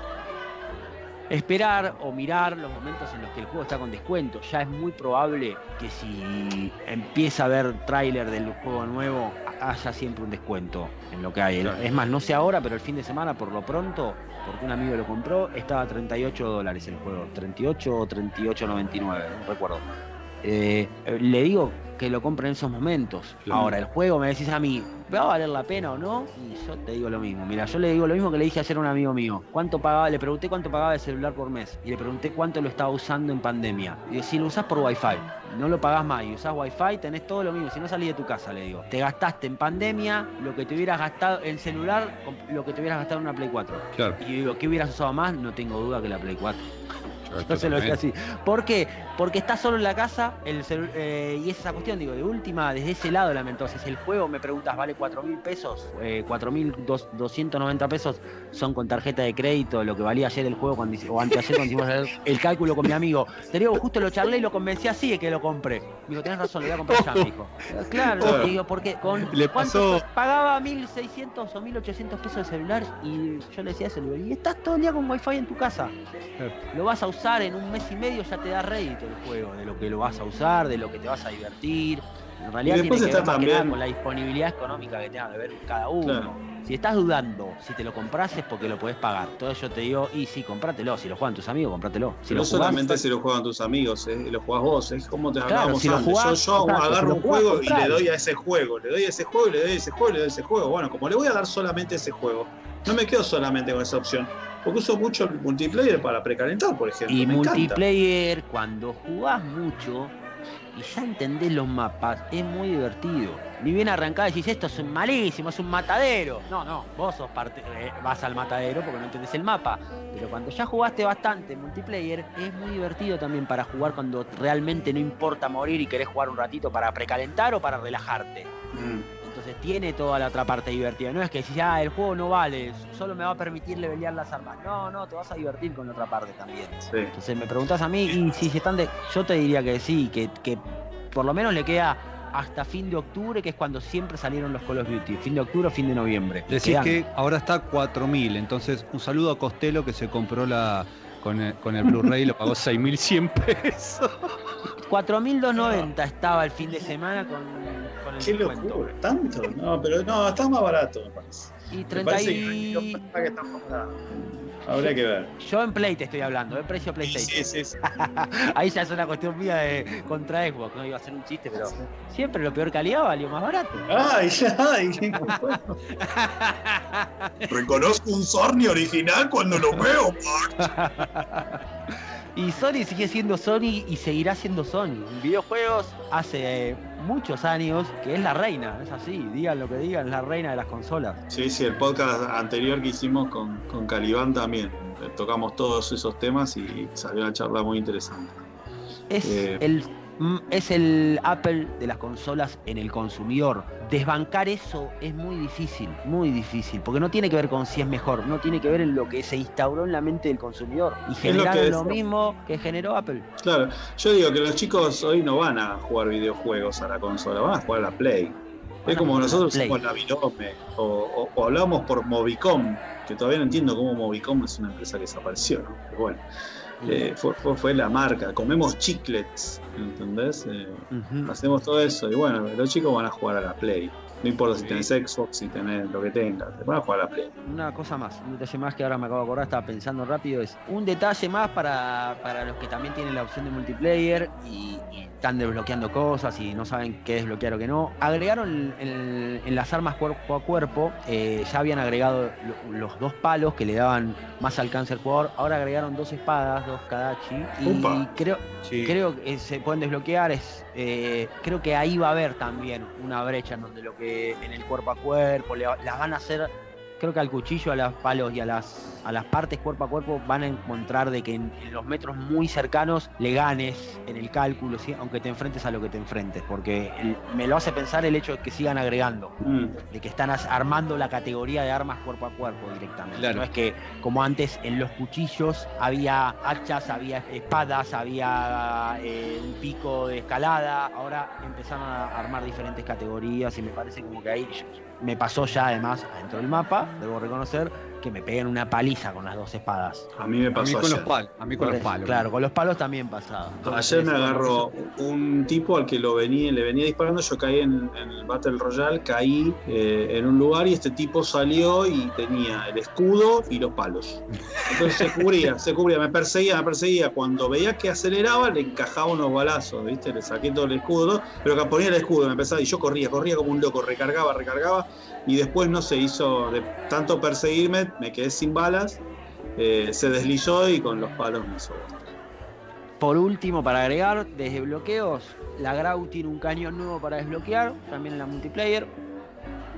esperar o mirar los momentos en los que el juego está con descuento. Ya es muy probable que si empieza a ver tráiler del juego nuevo, haya siempre un descuento en lo que hay. Claro. Es más, no sé ahora, pero el fin de semana, por lo pronto, porque un amigo lo compró, estaba a 38 dólares el juego. 38 o 38.99, no recuerdo. Eh, le digo que lo compre en esos momentos. Claro. Ahora, el juego me decís a mí, ¿va a valer la pena o no? Y yo te digo lo mismo. Mira, yo le digo lo mismo que le dije ayer a un amigo mío. ¿Cuánto pagaba? Le pregunté cuánto pagaba de celular por mes. Y le pregunté cuánto lo estaba usando en pandemia. Y si lo usás por Wi-Fi, no lo pagás más y usás Wi-Fi, tenés todo lo mismo. Si no salís de tu casa, le digo. Te gastaste en pandemia lo que te hubieras gastado en celular, lo que te hubieras gastado en una Play 4. Claro. Y digo, ¿qué hubieras usado más? No tengo duda que la Play 4. No se lo decía así. ¿Por qué? Porque está solo en la casa el eh, y es esa cuestión, digo, de última, desde ese lado, la entonces el juego, me preguntas, ¿vale 4 mil pesos? Eh, 4 mil 290 pesos son con tarjeta de crédito, lo que valía ayer el juego cuando o anteayer cuando hicimos el, el cálculo con mi amigo. Te digo, justo lo charlé y lo convencí así de que lo compré. Digo, tenés razón, lo voy a comprar ya, me dijo. [LAUGHS] Claro, Claro. digo, porque con Le ¿cuánto pasó- pagaba 1600 o 1800 pesos de celular y yo le decía eso, le digo, y estás todo el día con wifi en tu casa lo vas a usar en un mes y medio, ya te da rédito el juego, de lo que lo vas a usar, de lo que te vas a divertir. En realidad tiene que ver más que nada con la disponibilidad económica que tenga que ver cada uno. Claro. Si estás dudando si te lo compras es porque lo podés pagar. Entonces yo te digo, y sí, comprátelo. Si lo juegan tus amigos, comprátelo. Si no lo jugás, solamente si lo juegan tus amigos, eh, lo jugás vos, es como te Claro, hablábamos si lo antes. jugás, yo agarro si un juego y le doy a ese juego, le doy a ese juego, le doy a ese juego, le doy a ese juego. Bueno, como le voy a dar solamente ese juego, no me quedo solamente con esa opción. Porque uso mucho el multiplayer para precalentar, por ejemplo. Y me encanta. multiplayer, cuando jugás mucho y ya entendés los mapas, es muy divertido. Ni bien arrancás decís, esto es malísimo, es un matadero. No, no, vos sos parte, eh, vas al matadero porque no entendés el mapa. Pero cuando ya jugaste bastante multiplayer, es muy divertido también para jugar cuando realmente no importa morir y querés jugar un ratito para precalentar o para relajarte. Mm. Tiene toda la otra parte divertida. No es que decís, ah, el juego no vale, solo me va a permitir levelear las armas. No, no, te vas a divertir con la otra parte también. Sí. Entonces me preguntas a mí y si se están de... Yo te diría que sí, que, que por lo menos le queda hasta fin de octubre, que es cuando siempre salieron los Call of Duty. Fin de octubre o fin de noviembre. Decís Quedan- que ahora está 4000, entonces un saludo a Costello que se compró la con el, con el Blu-ray y lo pagó 6100 pesos. [LAUGHS] 4.290 estaba el fin de semana con, con el Qué descuento. locura, tanto. No, pero no, está más barato, me parece. Y Me 30 parece y... que, está más barato. Habría que ver. Yo en Play te estoy hablando, en precio PlayStation. Sí, sí, sí. [LAUGHS] Ahí ya es una cuestión mía de contra Xbox, no iba a ser un chiste, pero siempre lo peor calidad valió más barato. Ay, ya, ay. [LAUGHS] [LAUGHS] Reconozco un Sorny original cuando lo veo, Y Sony sigue siendo Sony y seguirá siendo Sony. En videojuegos hace eh, muchos años que es la reina, es así, digan lo que digan, es la reina de las consolas. Sí, sí, el podcast anterior que hicimos con, con Calibán también. eh, Tocamos todos esos temas y salió una charla muy interesante. Es Eh. el es el Apple de las consolas en el consumidor. Desbancar eso es muy difícil, muy difícil, porque no tiene que ver con si es mejor, no tiene que ver en lo que se instauró en la mente del consumidor. Y generaron lo, mismo que generó Apple. Claro, yo digo que los chicos hoy no van a jugar videojuegos a la consola, van a jugar a la Play. Van Es como la nosotros somos Navirome, o, o, o hablamos por Movicom, que todavía no entiendo cómo Movicom es una empresa que desapareció, ¿no? Pero bueno, eh, fue, fue, fue la marca, comemos chiclets, ¿entendés? Eh, hacemos todo eso y bueno, los chicos van a jugar a la Play. No importa si tenés Xbox, si tenés lo que tengas, van a jugar a la Play. Una cosa más, un detalle más que ahora me acabo de acordar, estaba pensando rápido, es un detalle más para, para los que también tienen la opción de multiplayer y, y están desbloqueando cosas y no saben qué desbloquear o qué no. Agregaron en, en las armas cuerpo a cuerpo, eh, ya habían agregado lo- los dos palos que le daban más alcance al jugador, ahora agregaron dos espadas, dos Kadachi y Upa. creo, Sí. Creo que se pueden desbloquear, es, eh, creo que ahí va a haber también una brecha en donde lo que en el cuerpo a cuerpo le- las van a hacer, creo que al cuchillo, a los palos y a las, a las partes cuerpo a cuerpo van a encontrar de que en, en los metros muy cercanos le ganes en el cálculo, ¿sí? aunque te enfrentes a lo que te enfrentes, porque el- me lo hace pensar el hecho de que sigan agregando, Mm. de que están armando la categoría de armas cuerpo a cuerpo directamente. Claro. No es que como antes en los cuchillos había hachas, había espadas, había eh, un pico de escalada, ahora empezaron a armar diferentes categorías y me parece como que ahí me pasó ya además adentro del mapa, debo reconocer, que me pegan una paliza con las dos espadas. A mí me A mí pasó con los palos. A mí con los Por palos. Claro, con los palos también pasaba. Ayer me agarró un tipo al que lo venía, le venía disparando, yo caí en, en el Battle Royale, caí eh, en un lugar y este tipo salió y tenía el escudo y los palos. Entonces se cubría, se cubría, me perseguía, me perseguía. Cuando veía que aceleraba, le encajaba unos balazos, ¿viste? Le saqué todo el escudo, pero que ponía el escudo, me empezaba y yo corría, corría como un loco, recargaba, recargaba y después no se hizo de tanto perseguirme, me quedé sin balas, eh, se deslizó y con los palos me hizo. Por último, para agregar, desde bloqueos, la Grau tiene un cañón nuevo para desbloquear, también en la multiplayer,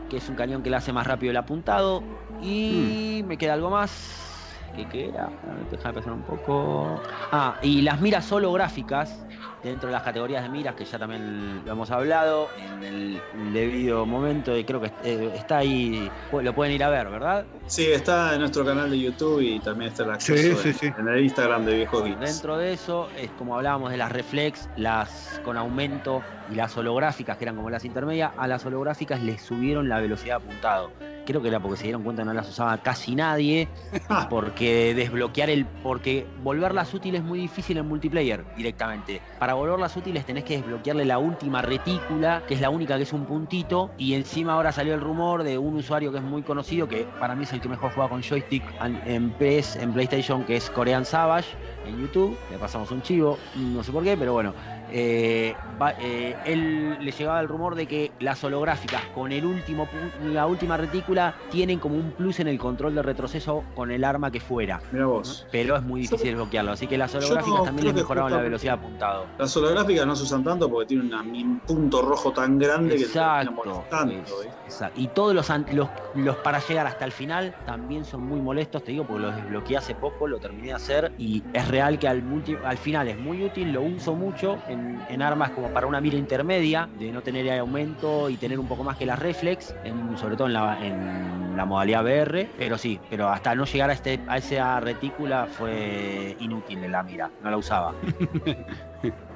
que es un cañón que le hace más rápido el apuntado. Y me queda algo más. ¿Qué queda? A ver, Déjame pensar un poco. Ah, y las miras holográficas, dentro de las categorías de miras, que ya también lo hemos hablado en el debido momento, y creo que eh, está ahí, lo pueden ir a ver, ¿verdad? Sí, está en nuestro canal de YouTube y también está el acceso Sí, sí, en, sí. en el Instagram de Viejos Geeks. Dentro de eso, es como hablábamos de las reflex, las con aumento y las holográficas, que eran como las intermedias, a las holográficas les subieron la velocidad de apuntado. Creo que era porque se dieron cuenta que no las usaba casi nadie, [LAUGHS] porque desbloquear el, porque volverlas útiles es muy difícil en multiplayer directamente. Para volverlas útiles tenés que desbloquearle la última retícula, que es la única que es un puntito, y encima ahora salió el rumor de un usuario que es muy conocido, que para mí es el que mejor juega con joystick en PS, en PlayStation, que es Korean Savage, en YouTube, le pasamos un chivo, no sé por qué, pero bueno, eh, va- eh, él le llegaba el rumor de que las holográficas con el último la última retícula tienen como un plus en el control de retroceso con el arma que fuera. Mira vos. Pero es muy difícil desbloquearlo, así que las holográficas no también les que mejoraban la velocidad de apuntado. Las holográficas no se usan tanto porque tienen un punto rojo tan grande que Exacto, molestando. es- ¿viste? exacto. Y todos los, los, los para llegar hasta el final también son muy molestos, te digo, porque los desbloqueé hace poco, lo terminé de hacer y es real que al, multi- al final es muy útil, lo uso mucho en, en armas como para una mira intermedia, de no tener aumento y tener un poco más que las reflex, en- sobre todo en la, en la modalidad VR, pero sí, pero hasta no llegar a, este, a esa retícula fue inútil en la mira, no la usaba. [LAUGHS]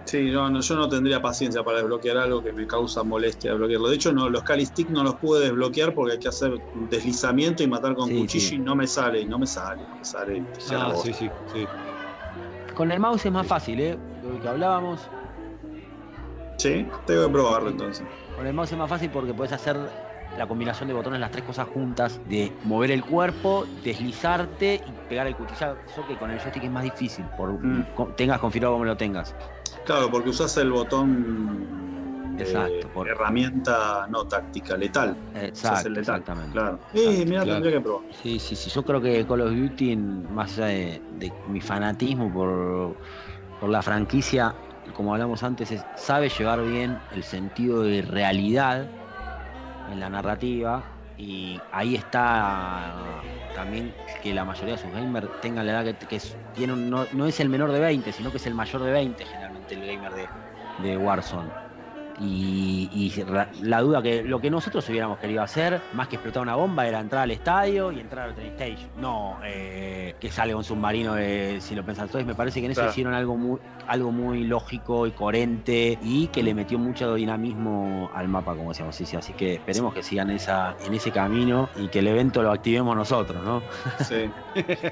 Sí, no, no, yo no tendría paciencia para desbloquear algo que me causa molestia desbloquearlo. De hecho, no, los Calistick no los pude desbloquear porque hay que hacer deslizamiento y matar con Sí, cuchillo sí. y no me sale, y no me sale, no me sale. Ah, sí, sí. Con el mouse es más fácil, ¿eh? Lo que hablábamos, Sí, tengo que probarlo entonces. Con el mouse es más fácil porque puedes hacer la combinación de botones, las tres cosas juntas, de mover el cuerpo, deslizarte y pegar el cuchillo. Eso que con el joystick es más difícil, por Mm. tengas configurado como lo tengas. Claro, porque usás el botón Exacto, por- herramienta no táctica, letal. Exacto, el letal. exactamente. Claro. Eh, mira, claro. tendría que probar. Sí, sí, sí. Yo creo que Call of Duty, más allá de, de mi fanatismo por, por la franquicia, como hablamos antes, es- sabe llevar bien el sentido de realidad en la narrativa. Y ahí está también que la mayoría de sus gamers tengan la edad que, que es- tiene un- no, no es el menor de 20, sino que es el mayor de 20 generalmente el gamer de, de Warzone. Y, la duda que lo que nosotros hubiéramos querido hacer, más que explotar una bomba, era entrar al estadio y entrar al train station. No eh, que salga un submarino, eh, si lo pensás. Entonces me parece que en eso Claro. hicieron algo muy, algo muy lógico y coherente y que le metió mucho dinamismo al mapa, como decíamos. Sí, sí, así que esperemos que sigan esa, en ese camino y que el evento lo activemos nosotros, ¿no? Sí.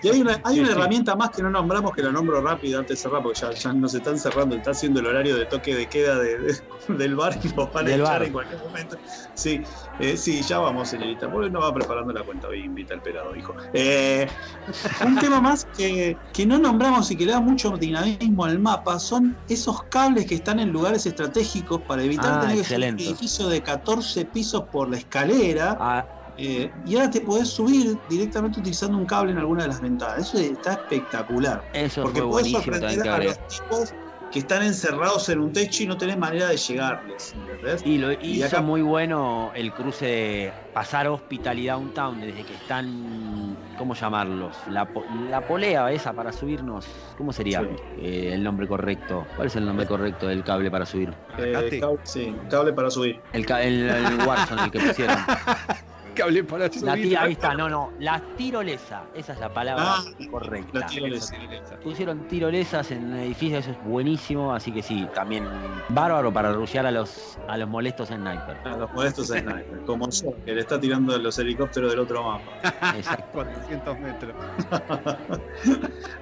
Y hay una, hay una herramienta más que no nombramos, que la nombro rápido antes de cerrar, porque ya, ya nos están cerrando, está haciendo el horario de toque de queda de- de- del bar y nos van a echar bar. en cualquier momento. Sí, eh, sí, ya vamos, señorita. Porque no va preparando la cuenta hoy, invita al pelado, hijo. Eh, un tema más que, que no nombramos y que le da mucho dinamismo al mapa son esos cables que están en lugares estratégicos para evitar Ah, tener que subir excelente. un edificio de 14 pisos por la escalera. Ah, Eh, y ahora te podés subir directamente utilizando un cable en alguna de las ventanas. Eso está espectacular. eso Porque también sorprender que a los tipos que están encerrados en un techo y no tenés manera de llegarles. ¿entendés? Y lo Y hizo acá- muy bueno el cruce de pasar Hospital y Downtown desde que están, ¿cómo llamarlos? La, po- la polea esa para subirnos, ¿cómo sería Sí. eh, el nombre correcto? ¿Cuál es el nombre correcto del cable para subir? Eh, cable, sí, cable para subir. El, el, el Warzone, el que pusieron. [LAUGHS] Cable para La subir. tira, ahí está, no, no, la tirolesa, esa es la palabra Ah, correcta. la tirolesa. Pusieron tirolesas en edificios, eso es buenísimo, así que sí, también bárbaro para rushear a los, a los molestos en Sniper. A los modestos sniper, como yo, que le está tirando los helicópteros del otro mapa. Exacto. [LAUGHS] 400 metros. [LAUGHS]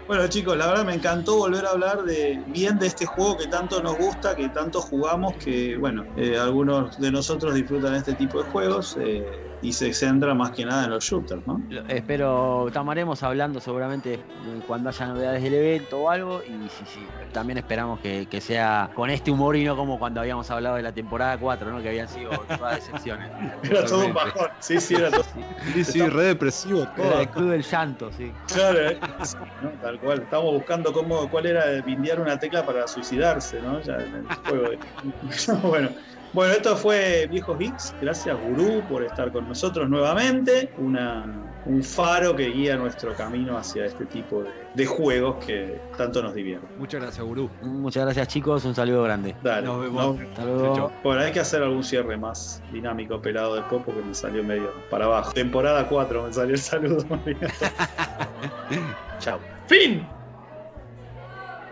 Bueno chicos, la verdad me encantó volver a hablar de bien de este juego que tanto nos gusta, que tanto jugamos, que bueno, eh, algunos de nosotros disfrutan este tipo de juegos eh, y se centra más que nada en los shooters, ¿no? Espero, estaremos hablando seguramente cuando haya novedades del evento o algo. Y sí, sí, también esperamos que, que sea con este humor y no como cuando habíamos hablado de la temporada 4, ¿no? Que habían sido todas decepciones. [LAUGHS] Era todo un bajón, sí, sí, era todo. Sí, sí, re depresivo Era todo. el club del llanto, sí. Claro, eh, sí, ¿no? tal cual. Estamos buscando cómo, cuál era el vindiar una tecla para suicidarse, ¿no? Ya en el juego. [LAUGHS] bueno. Bueno, esto fue Viejos Geeks. Gracias, Gurú, por estar con nosotros nuevamente. Una, un faro que guía nuestro camino hacia este tipo de, de juegos que tanto nos divierten. Muchas gracias, Gurú. Muchas gracias, chicos. Un saludo grande. Dale. Nos vemos. nos- Hasta luego. Bueno, hay que hacer algún cierre más dinámico, pelado después, porque me salió medio para abajo. Temporada 4 me salió el saludo. [LAUGHS] Chao. ¡Fin!